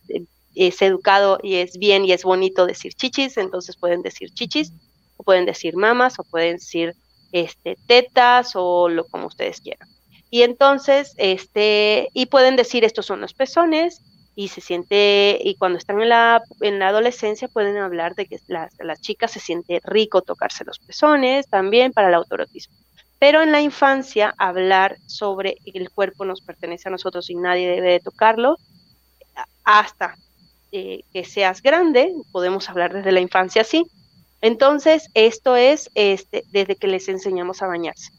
es educado y es bien y es bonito decir chichis, entonces pueden decir chichis, o pueden decir mamas, o pueden decir este, tetas, o lo como ustedes quieran. Y entonces, este, y pueden decir estos son los pezones, y se siente, y cuando están en la, en la adolescencia pueden hablar de que las, las chicas se siente rico tocarse los pezones, también para el autorotismo. Pero en la infancia, hablar sobre el cuerpo nos pertenece a nosotros y nadie debe de tocarlo, hasta eh, que seas grande, podemos hablar desde la infancia sí. Entonces, esto es este, desde que les enseñamos a bañarse.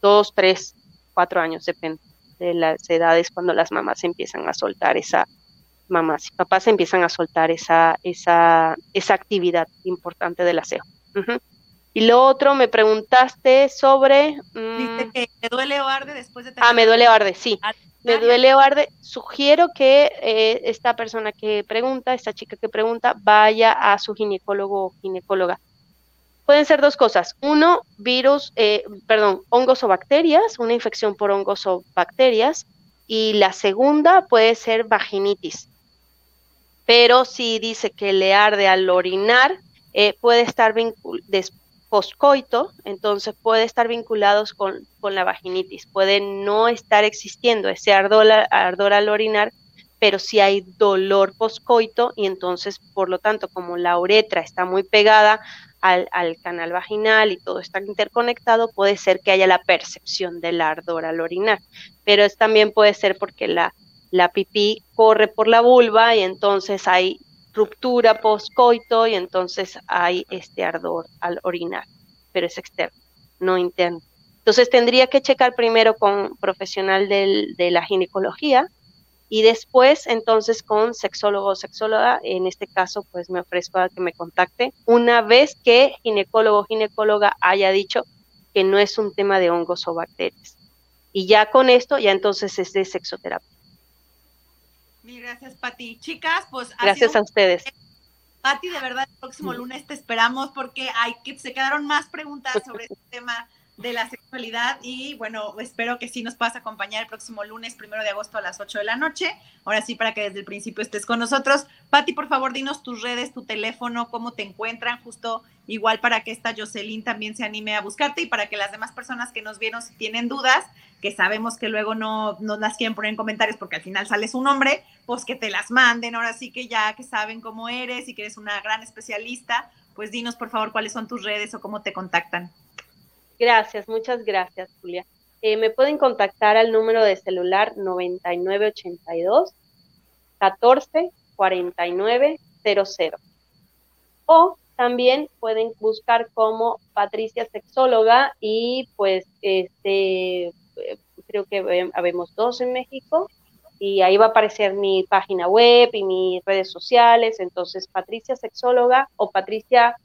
Dos, tres, cuatro años, depende de las edades cuando las mamás empiezan a soltar esa, mamás y papás empiezan a soltar esa, esa, esa actividad importante del aseo. Y lo otro, me preguntaste sobre... Mm, que me duele o arde después de... Ah, me duele o arde, sí. Me duele o arde. Sugiero que eh, esta persona que pregunta, esta chica que pregunta, vaya a su ginecólogo o ginecóloga. Pueden ser dos cosas. Uno, virus, eh, perdón, hongos o bacterias, una infección por hongos o bacterias. Y la segunda puede ser vaginitis. Pero si dice que le arde al orinar, eh, puede estar poscoito, entonces puede estar vinculados con, la vaginitis. Puede no estar existiendo ese ardor, al orinar, pero si hay dolor poscoito y entonces, por lo tanto, como la uretra está muy pegada al, canal vaginal y todo está interconectado, puede ser que haya la percepción del ardor al orinar, pero es, también puede ser porque la, la pipí corre por la vulva y entonces hay ruptura postcoito y entonces hay este ardor al orinar, pero es externo, no interno. Entonces tendría que checar primero con profesional de la ginecología y después entonces con sexólogo o sexóloga, en este caso pues me ofrezco a que me contacte una vez que ginecólogo o ginecóloga haya dicho que no es un tema de hongos o bacterias. Y ya con esto, ya entonces es de sexoterapia gracias, Pati. Chicas, pues. Gracias a ustedes. Pati, de verdad, el próximo lunes te esperamos porque hay que, se quedaron más preguntas sobre este tema de la sexualidad y bueno, espero que sí nos puedas acompañar el próximo lunes, primero de agosto a las 8 de la noche. Ahora sí, para que desde el principio estés con nosotros. Pati, por favor, dinos tus redes, tu teléfono, cómo te encuentran, justo igual para que esta Jocelyn también se anime a buscarte y para que las demás personas que nos vieron, si tienen dudas, que sabemos que luego no nos las quieren poner en comentarios porque al final sale su nombre, pues que te las manden. Ahora sí que ya que saben cómo eres y que eres una gran especialista, pues dinos por favor cuáles son tus redes o cómo te contactan. Gracias, muchas gracias, Julia. Eh, me pueden contactar al número de celular 9982 14 49 00. O también pueden buscar como Patricia Sexóloga y pues este eh, creo que habemos dos en México y ahí va a aparecer mi página web y mis redes sociales, entonces Patricia Sexóloga o Patricia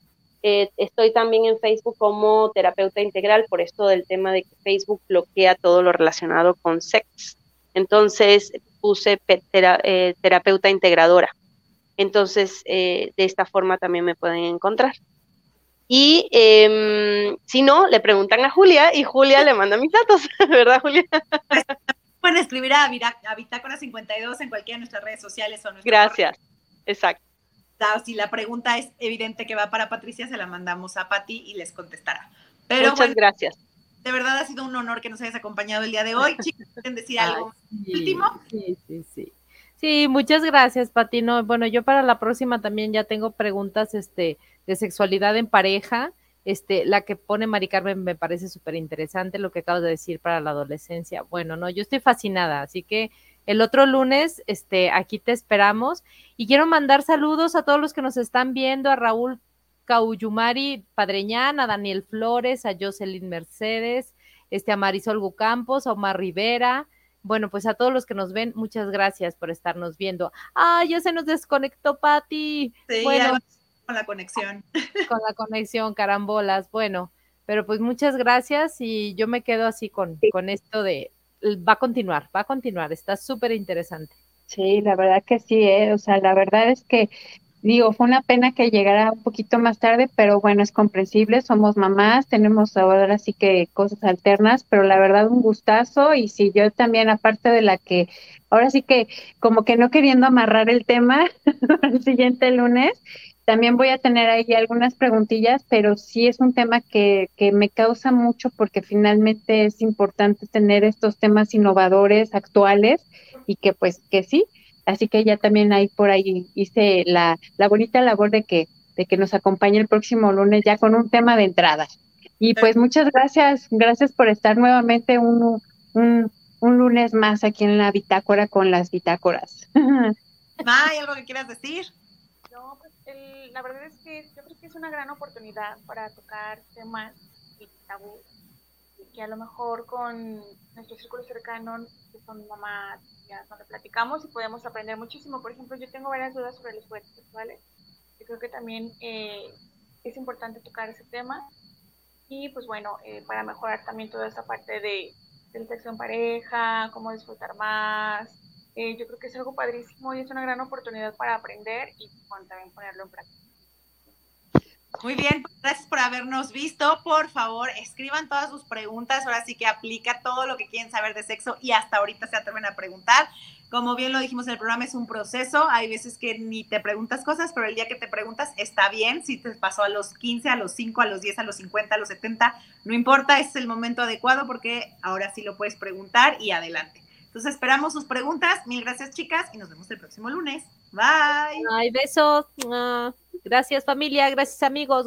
eh, estoy también en Facebook como terapeuta integral por esto del tema de que Facebook bloquea todo lo relacionado con sex. Entonces puse eh, terapeuta integradora. Entonces, eh, de esta forma también me pueden encontrar. Y em, si no, le preguntan a Julia y Julia le manda mis datos, ¿verdad, Julia? Pueden escribir a, a Bitácora 52 en cualquiera de nuestras redes sociales o Gracias, exacto si la pregunta es evidente que va para Patricia, se la mandamos a Pati y les contestará. Pero Muchas gracias. De verdad ha sido un honor que nos hayas acompañado el día de hoy. Chicos, ¿quieren decir algo último? Sí, sí, sí. Sí, muchas gracias, Pati. No, bueno, yo para la próxima también ya tengo preguntas este, de sexualidad en pareja. Este, la que pone Mari Carmen me parece súper interesante, lo que acabas de decir para la adolescencia. Bueno, no, yo estoy fascinada, así que el otro lunes, este, aquí te esperamos. Y quiero mandar saludos a todos los que nos están viendo, a Raúl Cauyumari Padreñán, a Daniel Flores, a Jocelyn Mercedes, este, a Marisol Gucampos, a Omar Rivera. Bueno, pues a todos los que nos ven, muchas gracias por estarnos viendo. Ah, ya se nos desconectó Pati. Sí, bueno, con la conexión. Con la conexión, carambolas. Bueno, pero pues muchas gracias y yo me quedo así con, con esto de va a continuar, va a continuar, está súper interesante. Sí, la verdad que sí, ¿eh? o sea, la verdad es que digo, fue una pena que llegara un poquito más tarde, pero bueno, es comprensible, somos mamás, tenemos ahora sí que cosas alternas, pero la verdad un gustazo y si yo también, aparte de la que, ahora sí que como que no queriendo amarrar el tema el siguiente lunes, también voy a tener ahí algunas preguntillas, pero sí es un tema que, que me causa mucho porque finalmente es importante tener estos temas innovadores, actuales y que pues que sí. Así que ya también ahí por ahí hice la, la bonita labor de que, de que nos acompañe el próximo lunes ya con un tema de entrada. Y pues muchas gracias, gracias por estar nuevamente un, un, un lunes más aquí en la bitácora con las bitácoras. ¿Hay algo que quieras decir? No, pues el, la verdad es que yo creo que es una gran oportunidad para tocar temas tabú que a lo mejor con nuestro círculo cercano, que son mamás, ya donde platicamos y podemos aprender muchísimo. Por ejemplo, yo tengo varias dudas sobre los juguetes sexuales. Yo creo que también eh, es importante tocar ese tema. Y pues bueno, eh, para mejorar también toda esta parte de, del sexo en pareja, cómo disfrutar más. Eh, yo creo que es algo padrísimo y es una gran oportunidad para aprender y también ponerlo en práctica. Muy bien, pues, gracias por habernos visto. Por favor, escriban todas sus preguntas. Ahora sí que aplica todo lo que quieren saber de sexo y hasta ahorita se atreven a preguntar. Como bien lo dijimos en el programa, es un proceso. Hay veces que ni te preguntas cosas, pero el día que te preguntas está bien. Si te pasó a los 15, a los 5, a los 10, a los 50, a los 70, no importa, es el momento adecuado porque ahora sí lo puedes preguntar y adelante. Entonces esperamos sus preguntas. Mil gracias, chicas, y nos vemos el próximo lunes. Bye. Ay, besos. Gracias familia, gracias amigos.